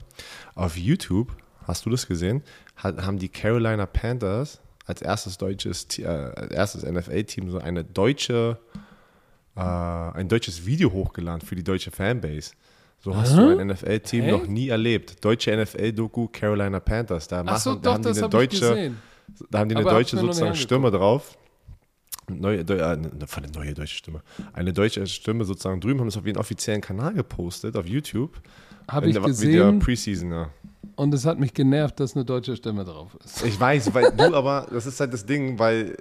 [SPEAKER 2] Auf YouTube, hast du das gesehen, hat, haben die Carolina Panthers als erstes deutsches, äh, als erstes NFL-Team so eine deutsche äh, ein deutsches Video hochgeladen für die deutsche Fanbase. So hast du ein NFL-Team noch nie erlebt. Deutsche NFL-Doku Carolina Panthers. Da, machen,
[SPEAKER 1] Ach so,
[SPEAKER 2] da
[SPEAKER 1] doch,
[SPEAKER 2] haben die eine deutsche. Da haben die eine
[SPEAKER 1] Aber
[SPEAKER 2] deutsche sozusagen Stimme drauf. Neue, Deu- äh, eine, eine neue deutsche Stimme. Eine deutsche Stimme sozusagen drüben, haben es auf ihren offiziellen Kanal gepostet, auf YouTube.
[SPEAKER 1] Habe ich gesehen
[SPEAKER 2] Preseason, ja.
[SPEAKER 1] und es hat mich genervt, dass eine deutsche Stimme drauf ist.
[SPEAKER 2] Ich weiß, weil du aber, das ist halt das Ding, weil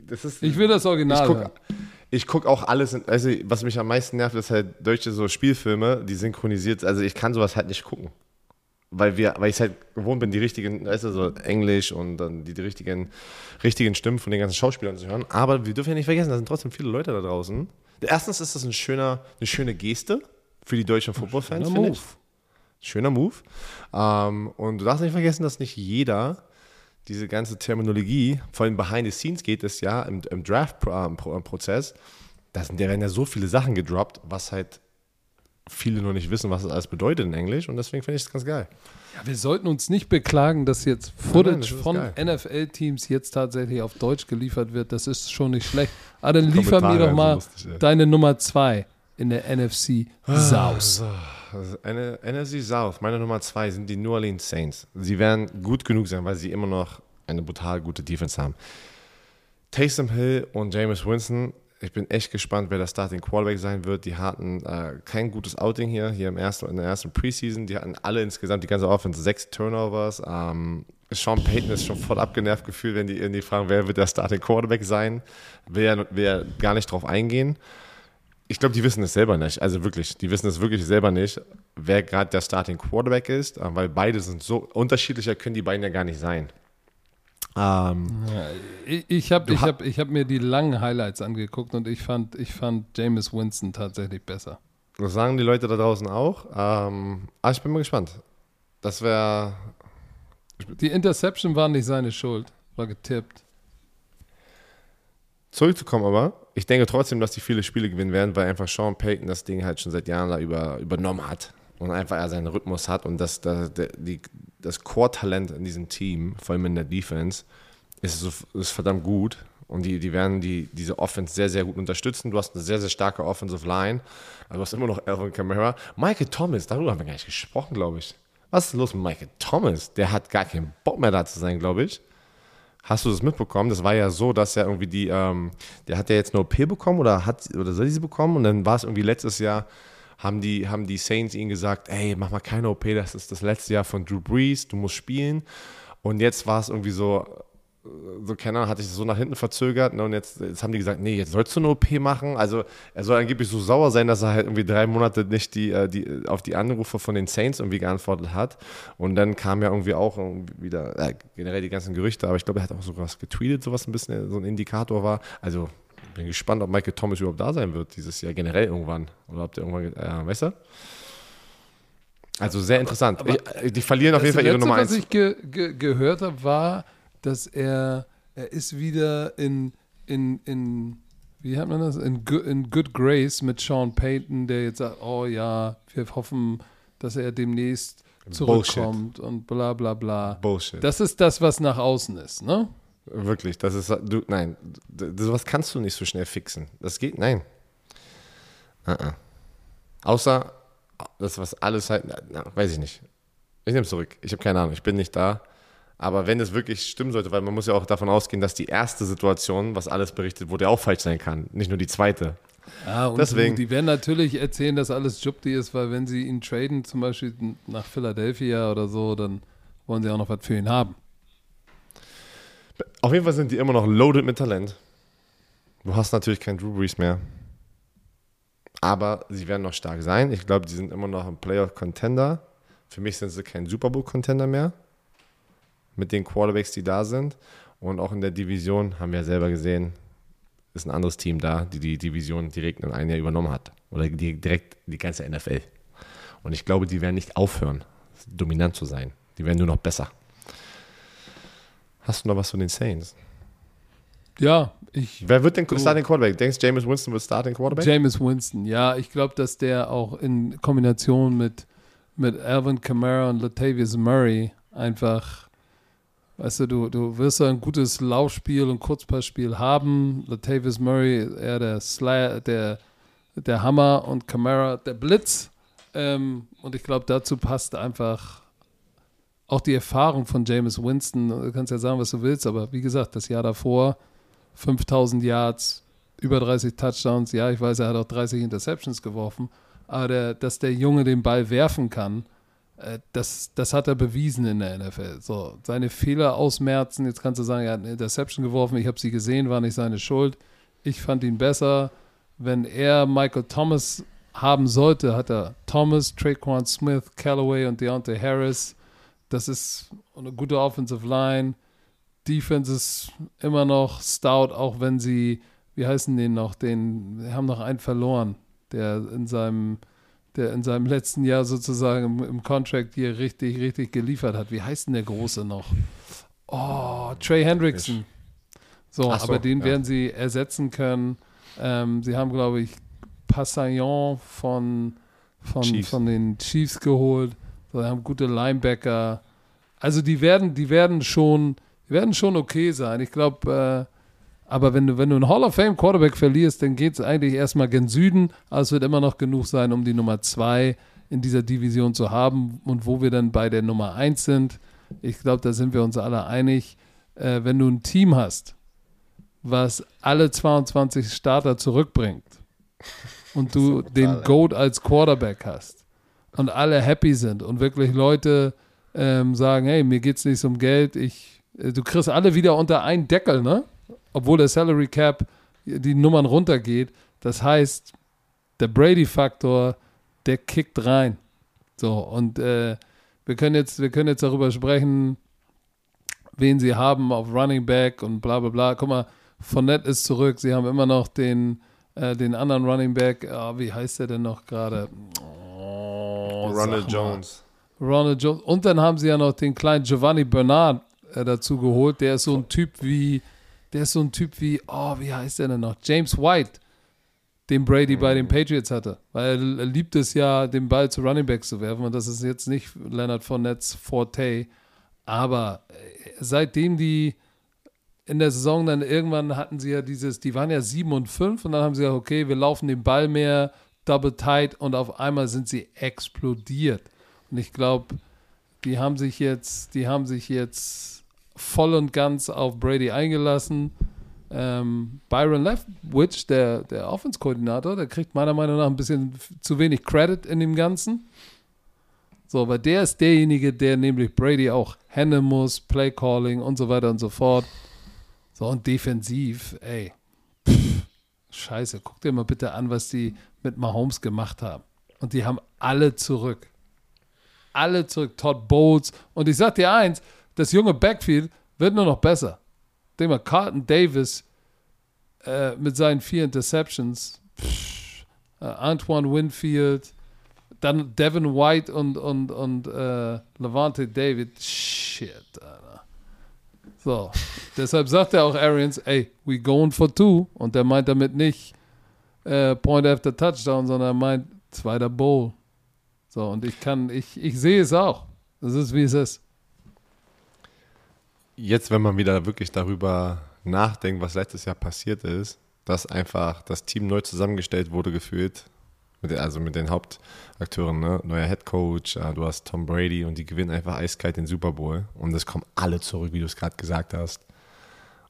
[SPEAKER 2] das ist.
[SPEAKER 1] Ich will das Original
[SPEAKER 2] ich guck,
[SPEAKER 1] hören.
[SPEAKER 2] ich guck auch alles, in, also was mich am meisten nervt, ist halt deutsche so Spielfilme, die synchronisiert, also ich kann sowas halt nicht gucken. Weil wir, weil ich halt gewohnt bin, die richtigen, weißt du, so Englisch und dann die, die richtigen, richtigen Stimmen von den ganzen Schauspielern zu hören. Aber wir dürfen ja nicht vergessen, da sind trotzdem viele Leute da draußen. Erstens ist das ein schöner, eine schöne Geste für die deutschen Football-Fans,
[SPEAKER 1] Schöner Move.
[SPEAKER 2] ich. Schöner Move. Ähm, und du darfst nicht vergessen, dass nicht jeder diese ganze Terminologie, vor allem behind the scenes geht es ja im, im Draft-Prozess, da sind ja werden ja so viele Sachen gedroppt, was halt viele noch nicht wissen, was das alles bedeutet in Englisch und deswegen finde ich es ganz geil.
[SPEAKER 1] Ja, wir sollten uns nicht beklagen, dass jetzt
[SPEAKER 2] nein,
[SPEAKER 1] Footage
[SPEAKER 2] das
[SPEAKER 1] von. NFL-Teams jetzt tatsächlich auf Deutsch geliefert wird. Das ist schon nicht schlecht. Aber dann liefer
[SPEAKER 2] Kommentare
[SPEAKER 1] mir doch mal
[SPEAKER 2] lustig,
[SPEAKER 1] deine Nummer zwei in der NFC Saus.
[SPEAKER 2] So, also eine NFC South, meine Nummer zwei sind die New Orleans Saints. Sie werden gut genug sein, weil sie immer noch eine brutal gute Defense haben. Taysom Hill und Jameis Winston, ich bin echt gespannt, wer der Starting Quarterback sein wird. Die hatten äh, kein gutes Outing hier, hier im ersten, in der ersten Preseason. Die hatten alle insgesamt, die ganze Offense, sechs Turnovers. Ähm, Sean Payton ist schon voll abgenervt gefühlt, wenn die, die fragen, wer wird der Starting Quarterback sein. Er, will er gar nicht drauf eingehen. Ich glaube, die wissen es selber nicht. Also wirklich, die wissen es wirklich selber nicht, wer gerade der Starting Quarterback ist, äh, weil beide sind so unterschiedlicher, können die beiden ja gar nicht sein. Ähm,
[SPEAKER 1] Ich, ich habe ich
[SPEAKER 2] ha-
[SPEAKER 1] hab, ich hab mir die langen Highlights angeguckt und ich fand, ich fand Jameis Winston tatsächlich besser.
[SPEAKER 2] das sagen die Leute da draußen auch. Ähm, aber ich bin mal gespannt. Das wäre.
[SPEAKER 1] Die Interception war nicht seine Schuld, war getippt.
[SPEAKER 2] Zurückzukommen aber, ich denke trotzdem, dass die viele Spiele gewinnen werden, weil einfach Sean Payton das Ding halt schon seit Jahren da über, übernommen hat und einfach er seinen Rhythmus hat und das, das, die, das Core-Talent in diesem Team, vor allem in der Defense, ist, so, ist verdammt gut und die, die werden die, diese Offense sehr, sehr gut unterstützen. Du hast eine sehr, sehr starke Offensive Line, aber du hast immer noch Alvin Kamara. Michael Thomas, darüber haben wir gar nicht gesprochen, glaube ich. Was ist los mit Michael Thomas? Der hat gar keinen Bock mehr da zu sein, glaube ich. Hast du das mitbekommen? Das war ja so, dass er irgendwie die, ähm, der hat ja jetzt eine OP bekommen oder hat oder soll die sie bekommen? Und dann war es irgendwie letztes Jahr, haben die, haben die Saints ihm gesagt, ey, mach mal keine OP, das ist das letzte Jahr von Drew Brees, du musst spielen. Und jetzt war es irgendwie so, so keine Ahnung, hat sich so nach hinten verzögert ne? und jetzt, jetzt haben die gesagt, nee, jetzt sollst du eine OP machen. Also er soll angeblich so sauer sein, dass er halt irgendwie drei Monate nicht die, äh, die, auf die Anrufe von den Saints irgendwie geantwortet hat. Und dann kam ja irgendwie auch irgendwie wieder äh, generell die ganzen Gerüchte, aber ich glaube, er hat auch sogar was getweetet, so was ein bisschen so ein Indikator war. Also bin gespannt, ob Michael Thomas überhaupt da sein wird dieses Jahr generell irgendwann. Oder ob der irgendwann, äh, weißt du? Also sehr interessant. ich, die verlieren auf jeden Fall ihre
[SPEAKER 1] Letzte,
[SPEAKER 2] Nummer
[SPEAKER 1] was
[SPEAKER 2] 1.
[SPEAKER 1] ich ge ge gehört habe, war, dass er, er ist wieder in, in, in wie hat man das, in, Go- in Good Grace mit Sean Payton, der jetzt sagt, oh ja, wir hoffen, dass er demnächst zurückkommt und bla bla bla.
[SPEAKER 2] Bullshit.
[SPEAKER 1] Das ist das, was nach außen ist, ne?
[SPEAKER 2] Wirklich, das ist, du, nein, sowas kannst du nicht so schnell fixen. Das geht, nein. Uh -uh. Außer, das was alles halt, na, na, weiß ich nicht. Ich nehme zurück. Ich habe keine Ahnung, ich bin nicht da. Aber wenn es wirklich stimmen sollte, weil man muss ja auch davon ausgehen, dass die erste Situation, was alles berichtet wurde, auch falsch sein kann. Nicht nur die zweite.
[SPEAKER 1] Ja, und
[SPEAKER 2] Deswegen-
[SPEAKER 1] die werden natürlich erzählen, dass alles Jupti ist, weil wenn sie ihn traden, zum Beispiel nach Philadelphia oder so, dann wollen sie auch noch was für ihn haben.
[SPEAKER 2] Auf jeden Fall sind die immer noch loaded mit Talent. Du hast natürlich keinen Drew Brees mehr. Aber sie werden noch stark sein. Ich glaube, die sind immer noch ein Playoff-Contender. Für mich sind sie kein Super Bowl-Contender mehr. Mit den Quarterbacks, die da sind. Und auch in der Division haben wir ja selber gesehen, ist ein anderes Team da, die die Division direkt in einem Jahr übernommen hat. Oder direkt die ganze NFL. Und ich glaube, die werden nicht aufhören, dominant zu sein. Die werden nur noch besser. Hast du noch was von den Saints?
[SPEAKER 1] Ja, ich
[SPEAKER 2] Wer wird denn
[SPEAKER 1] Du-
[SPEAKER 2] Starting Quarterback? Denkst du, James Winston wird Starting Quarterback?
[SPEAKER 1] Jameis Winston, ja, ich glaube, dass der auch in Kombination mit, mit Alvin Kamara und Latavius Murray einfach, weißt du, du, du wirst ein gutes Laufspiel und Kurzpassspiel haben. Latavius Murray eher der Slayer, der, der Hammer und Kamara der Blitz. Ähm, und ich glaube, dazu passt einfach auch die Erfahrung von James Winston, du kannst ja sagen, was du willst, aber wie gesagt, das Jahr davor, 5000 Yards, über 30 Touchdowns, ja, ich weiß, er hat auch 30 Interceptions geworfen, aber der, dass der Junge den Ball werfen kann, äh, das, das hat er bewiesen in der NFL. So, seine Fehler ausmerzen, jetzt kannst du sagen, er hat eine Interception geworfen, ich habe sie gesehen, war nicht seine Schuld. Ich fand ihn besser. Wenn er Michael Thomas haben sollte, hat er Thomas, Traquan Smith, Callaway und Deontay Harris. Das ist eine gute Offensive Line. Defense ist immer noch stout, auch wenn sie, wie heißen den noch, den, haben noch einen verloren, der in seinem, der in seinem letzten Jahr sozusagen im, im Contract hier richtig, richtig geliefert hat. Wie heißt denn der Große noch? Oh, Trey Hendrickson. So, so aber den ja. werden sie ersetzen können. Ähm, sie haben, glaube ich, Passagnon von, von, von den Chiefs geholt. Sie haben gute Linebacker. Also die werden, die werden schon, die werden schon okay sein. Ich glaube, äh, aber wenn du, wenn du einen Hall of Fame Quarterback verlierst, dann geht es eigentlich erstmal gen Süden, aber es wird immer noch genug sein, um die Nummer zwei in dieser Division zu haben. Und wo wir dann bei der Nummer eins sind, ich glaube, da sind wir uns alle einig, äh, wenn du ein Team hast, was alle 22 Starter zurückbringt und du den Goat als Quarterback hast und alle happy sind und wirklich Leute ähm, sagen, hey, mir geht es nicht um Geld, ich, äh, du kriegst alle wieder unter einen Deckel, ne? Obwohl der Salary Cap die Nummern runtergeht. Das heißt, der Brady-Faktor, der kickt rein. So, und äh, wir können jetzt, wir können jetzt darüber sprechen, wen sie haben auf Running Back und bla bla bla. Guck mal, Fournette ist zurück. Sie haben immer noch den, äh, den anderen Running Back. Oh, wie heißt der denn noch gerade?
[SPEAKER 2] Oh, Ronald Jones.
[SPEAKER 1] Ronald Jones. Und dann haben sie ja noch den kleinen Giovanni Bernard äh, dazu geholt. Der ist so ein Typ wie, der ist so ein Typ wie, oh, wie heißt der denn noch? James White, den Brady mhm. bei den Patriots hatte. Weil er liebt es ja, den Ball zu Running Back zu werfen. Und das ist jetzt nicht Leonard Fournettes Forte. Aber äh, seitdem die in der Saison dann irgendwann hatten sie ja dieses, die waren ja 7 und 5 und dann haben sie gesagt, okay, wir laufen den Ball mehr, double tight und auf einmal sind sie explodiert. Und ich glaube, die haben sich jetzt, die haben sich jetzt voll und ganz auf Brady eingelassen. Ähm, Byron Leftwich, der, der Offense-Koordinator, der kriegt meiner Meinung nach ein bisschen zu wenig Credit in dem Ganzen. So, aber der ist derjenige, der nämlich Brady auch handeln muss, Play Calling und so weiter und so fort. So, und defensiv, ey, scheiße, guck dir mal bitte an, was die mit Mahomes gemacht haben. Und die haben alle zurück. Alle zurück. Todd Bowles. Und ich sag dir eins, das junge Backfield wird nur noch besser. Denk mal, Carlton Davis äh, mit seinen vier Interceptions, äh, Antoine Winfield, dann Devin White und, und, und äh, Levante David. Shit, Alter. So, deshalb sagt er auch Arians, ey, we going for two. Und der meint damit nicht äh, Point after Touchdown, sondern er meint zweiter Bowl. So, und ich kann, ich, ich sehe es auch. Das ist, wie es ist.
[SPEAKER 2] Jetzt, wenn man wieder wirklich darüber nachdenkt, was letztes Jahr passiert ist, dass einfach das Team neu zusammengestellt wurde, gefühlt, mit der, also mit den Hauptakteuren, ne? neuer Head Coach, äh, du hast Tom Brady und die gewinnen einfach eiskalt den Super Bowl und es kommen alle zurück, wie du es gerade gesagt hast.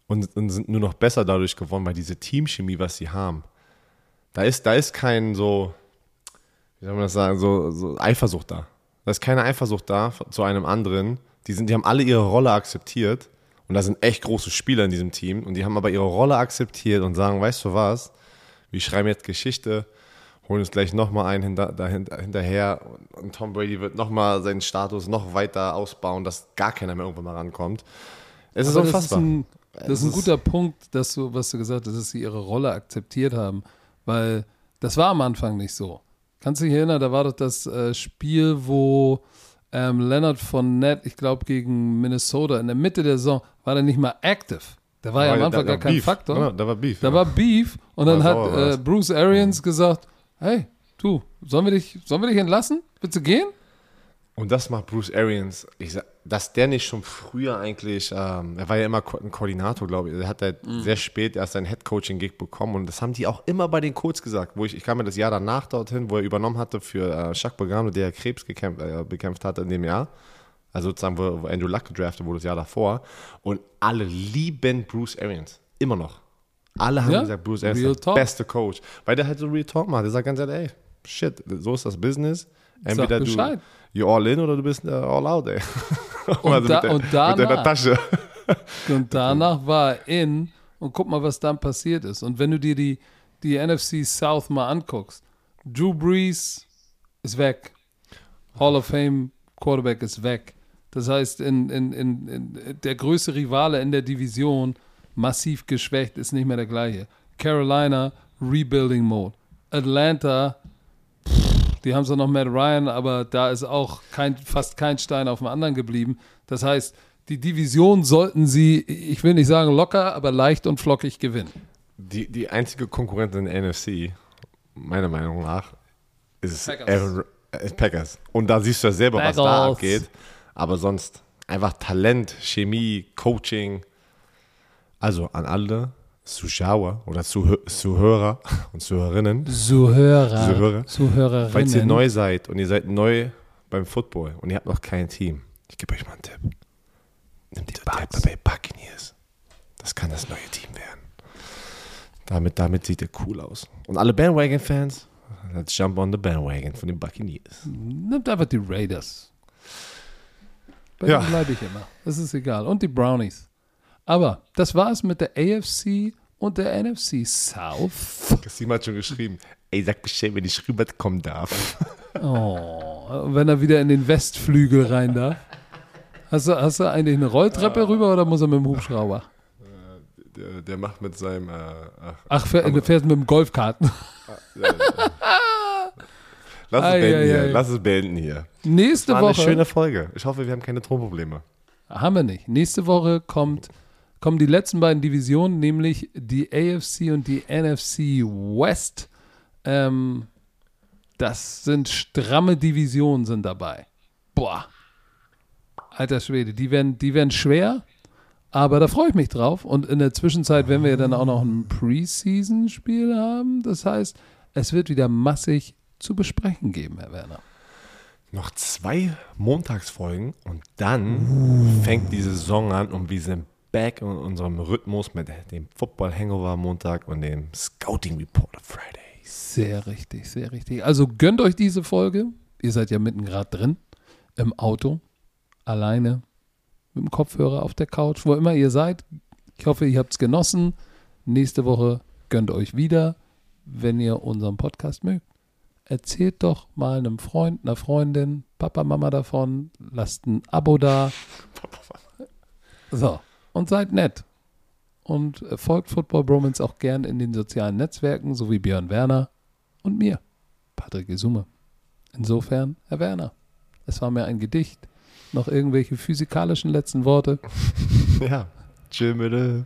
[SPEAKER 2] Und, und, sind nur noch besser dadurch geworden, weil diese Teamchemie, was sie haben, da ist, da ist kein so, wie soll man das sagen, so, so Eifersucht da. Da ist keine Eifersucht da zu einem anderen. Die, sind, die haben alle ihre Rolle akzeptiert und da sind echt große Spieler in diesem Team und die haben aber ihre Rolle akzeptiert und sagen, weißt du was, wir schreiben jetzt Geschichte, holen uns gleich nochmal einen hinter, dahinter, hinterher und Tom Brady wird nochmal seinen Status noch weiter ausbauen, dass gar keiner mehr irgendwann mal rankommt.
[SPEAKER 1] Es ist unfassbar. Das ist ein, das ist ein guter Punkt, dass du, was du gesagt hast, dass sie ihre Rolle akzeptiert haben, weil das war am Anfang nicht so. Kannst du dich erinnern, da war doch das äh, Spiel, wo ähm, Leonard von Nett, ich glaube gegen Minnesota, in der Mitte der Saison, war der nicht mal active. Der war ja am Anfang gar kein Beef. Faktor. Ja,
[SPEAKER 2] da war Beef.
[SPEAKER 1] Da ja. war Beef und dann hat äh, Bruce Arians gesagt, hey, du, sollen wir dich, sollen wir dich entlassen? Willst du gehen?
[SPEAKER 2] Und das macht Bruce Arians, ich sag, dass der nicht schon früher eigentlich, ähm, er war ja immer ein Koordinator, glaube ich, er hat halt mhm. sehr spät erst seinen Head-Coaching-Gig bekommen und das haben die auch immer bei den Colts gesagt, wo ich, ich kam mir das Jahr danach dorthin, wo er übernommen hatte für äh, Jacques Begano, der Krebs gekämpft, äh, bekämpft hatte in dem Jahr, Also sozusagen, wo, wo Andrew Luck gedraftet wurde, das Jahr davor. Und alle lieben Bruce Arians. Immer noch. Alle haben
[SPEAKER 1] Ja?
[SPEAKER 2] gesagt, Bruce Arians ist der beste Coach. Weil der halt so Real Talk macht. Der sagt ganz ehrlich, ey, shit, so ist das Business. Entweder du,
[SPEAKER 1] Bescheid.
[SPEAKER 2] you all in oder du bist äh, all out, ey.
[SPEAKER 1] Und da-
[SPEAKER 2] mit, der,
[SPEAKER 1] und
[SPEAKER 2] mit deiner
[SPEAKER 1] danach-
[SPEAKER 2] Tasche.
[SPEAKER 1] Und danach war er in und guck mal, was dann passiert ist. Und wenn du dir die, die NFC South mal anguckst, Drew Brees ist weg. Hall of Fame Quarterback ist weg. Das heißt, in, in, in, in der größte Rivale in der Division, massiv geschwächt, ist nicht mehr der gleiche. Carolina, Rebuilding Mode. Atlanta, pff, die haben zwar noch Matt Ryan, aber da ist auch kein, fast kein Stein auf dem anderen geblieben. Das heißt, die Division sollten sie, ich will nicht sagen locker, aber leicht und flockig gewinnen.
[SPEAKER 2] Die, die einzige Konkurrentin in der NFC, meiner Meinung nach, ist
[SPEAKER 1] Packers.
[SPEAKER 2] Aaron, äh, Packers. Und da siehst du ja selber, was da
[SPEAKER 1] Packers.
[SPEAKER 2] abgeht. Aber sonst einfach Talent, Chemie, Coaching. Also an alle Zuschauer oder Zuhö- Zuhörer und Zuhörerinnen.
[SPEAKER 1] Zuhörer,
[SPEAKER 2] Zuhörer.
[SPEAKER 1] Zuhörerinnen.
[SPEAKER 2] Falls ihr neu seid und ihr seid neu beim Football und ihr habt noch kein Team, ich gebe euch mal einen Tipp. Nehmt die Tampa Bay Buccaneers. Das kann das neue Team werden. Damit, damit sieht er cool aus. Und alle Bandwagon-Fans, let's jump on the bandwagon von den Buccaneers.
[SPEAKER 1] Nimmt einfach die Raiders. Bei
[SPEAKER 2] Ja.
[SPEAKER 1] denen bleibe ich immer. Das ist egal. Und die Brownies. Aber das war's mit der AFC und der NFC South.
[SPEAKER 2] Kassim hat schon geschrieben, ey, sag Bescheid, wenn ich rüberkommen darf.
[SPEAKER 1] Oh, wenn er wieder in den Westflügel rein darf. Hast du, hast du eigentlich eine Rolltreppe rüber oder muss er mit dem Hubschrauber?
[SPEAKER 2] Der, der macht mit seinem, äh, ach,
[SPEAKER 1] Ach, fähr, du fährst mit dem Golfkarten.
[SPEAKER 2] lass es
[SPEAKER 1] Ei,
[SPEAKER 2] beenden
[SPEAKER 1] ei,
[SPEAKER 2] hier, lass es beenden hier.
[SPEAKER 1] Nächste
[SPEAKER 2] War eine
[SPEAKER 1] Woche.
[SPEAKER 2] schöne Folge. Ich hoffe, wir haben keine Tonprobleme.
[SPEAKER 1] Haben wir nicht. Nächste Woche kommt, kommen die letzten beiden Divisionen, nämlich die AFC und die NFC West. Ähm, das sind stramme Divisionen sind dabei. Boah. Alter Schwede, die werden, die werden schwer, aber da freue ich mich drauf. Und in der Zwischenzeit werden wir ja dann auch noch ein Preseason-Spiel haben. Das heißt, es wird wieder massig zu besprechen geben, Herr Werner.
[SPEAKER 2] Noch zwei Montagsfolgen und dann fängt die Saison an und wir sind back in unserem Rhythmus mit dem Football Hangover Montag und dem Scouting Report auf Fridays.
[SPEAKER 1] Sehr richtig, sehr richtig. Also gönnt euch diese Folge. Ihr seid ja mitten gerade drin, im Auto, alleine, mit dem Kopfhörer auf der Couch, wo immer ihr seid. Ich hoffe, ihr habt es genossen. Nächste Woche gönnt euch wieder, wenn ihr unseren Podcast mögt. Erzählt doch mal einem Freund, einer Freundin, Papa, Mama davon. Lasst ein Abo da. So, und seid nett. Und äh, folgt Football Bromance auch gern in den sozialen Netzwerken, so wie Björn Werner und mir, Patrick Gesume. Insofern, Herr Werner, es war mir ein Gedicht. Noch irgendwelche physikalischen letzten Worte?
[SPEAKER 2] Ja, bitte.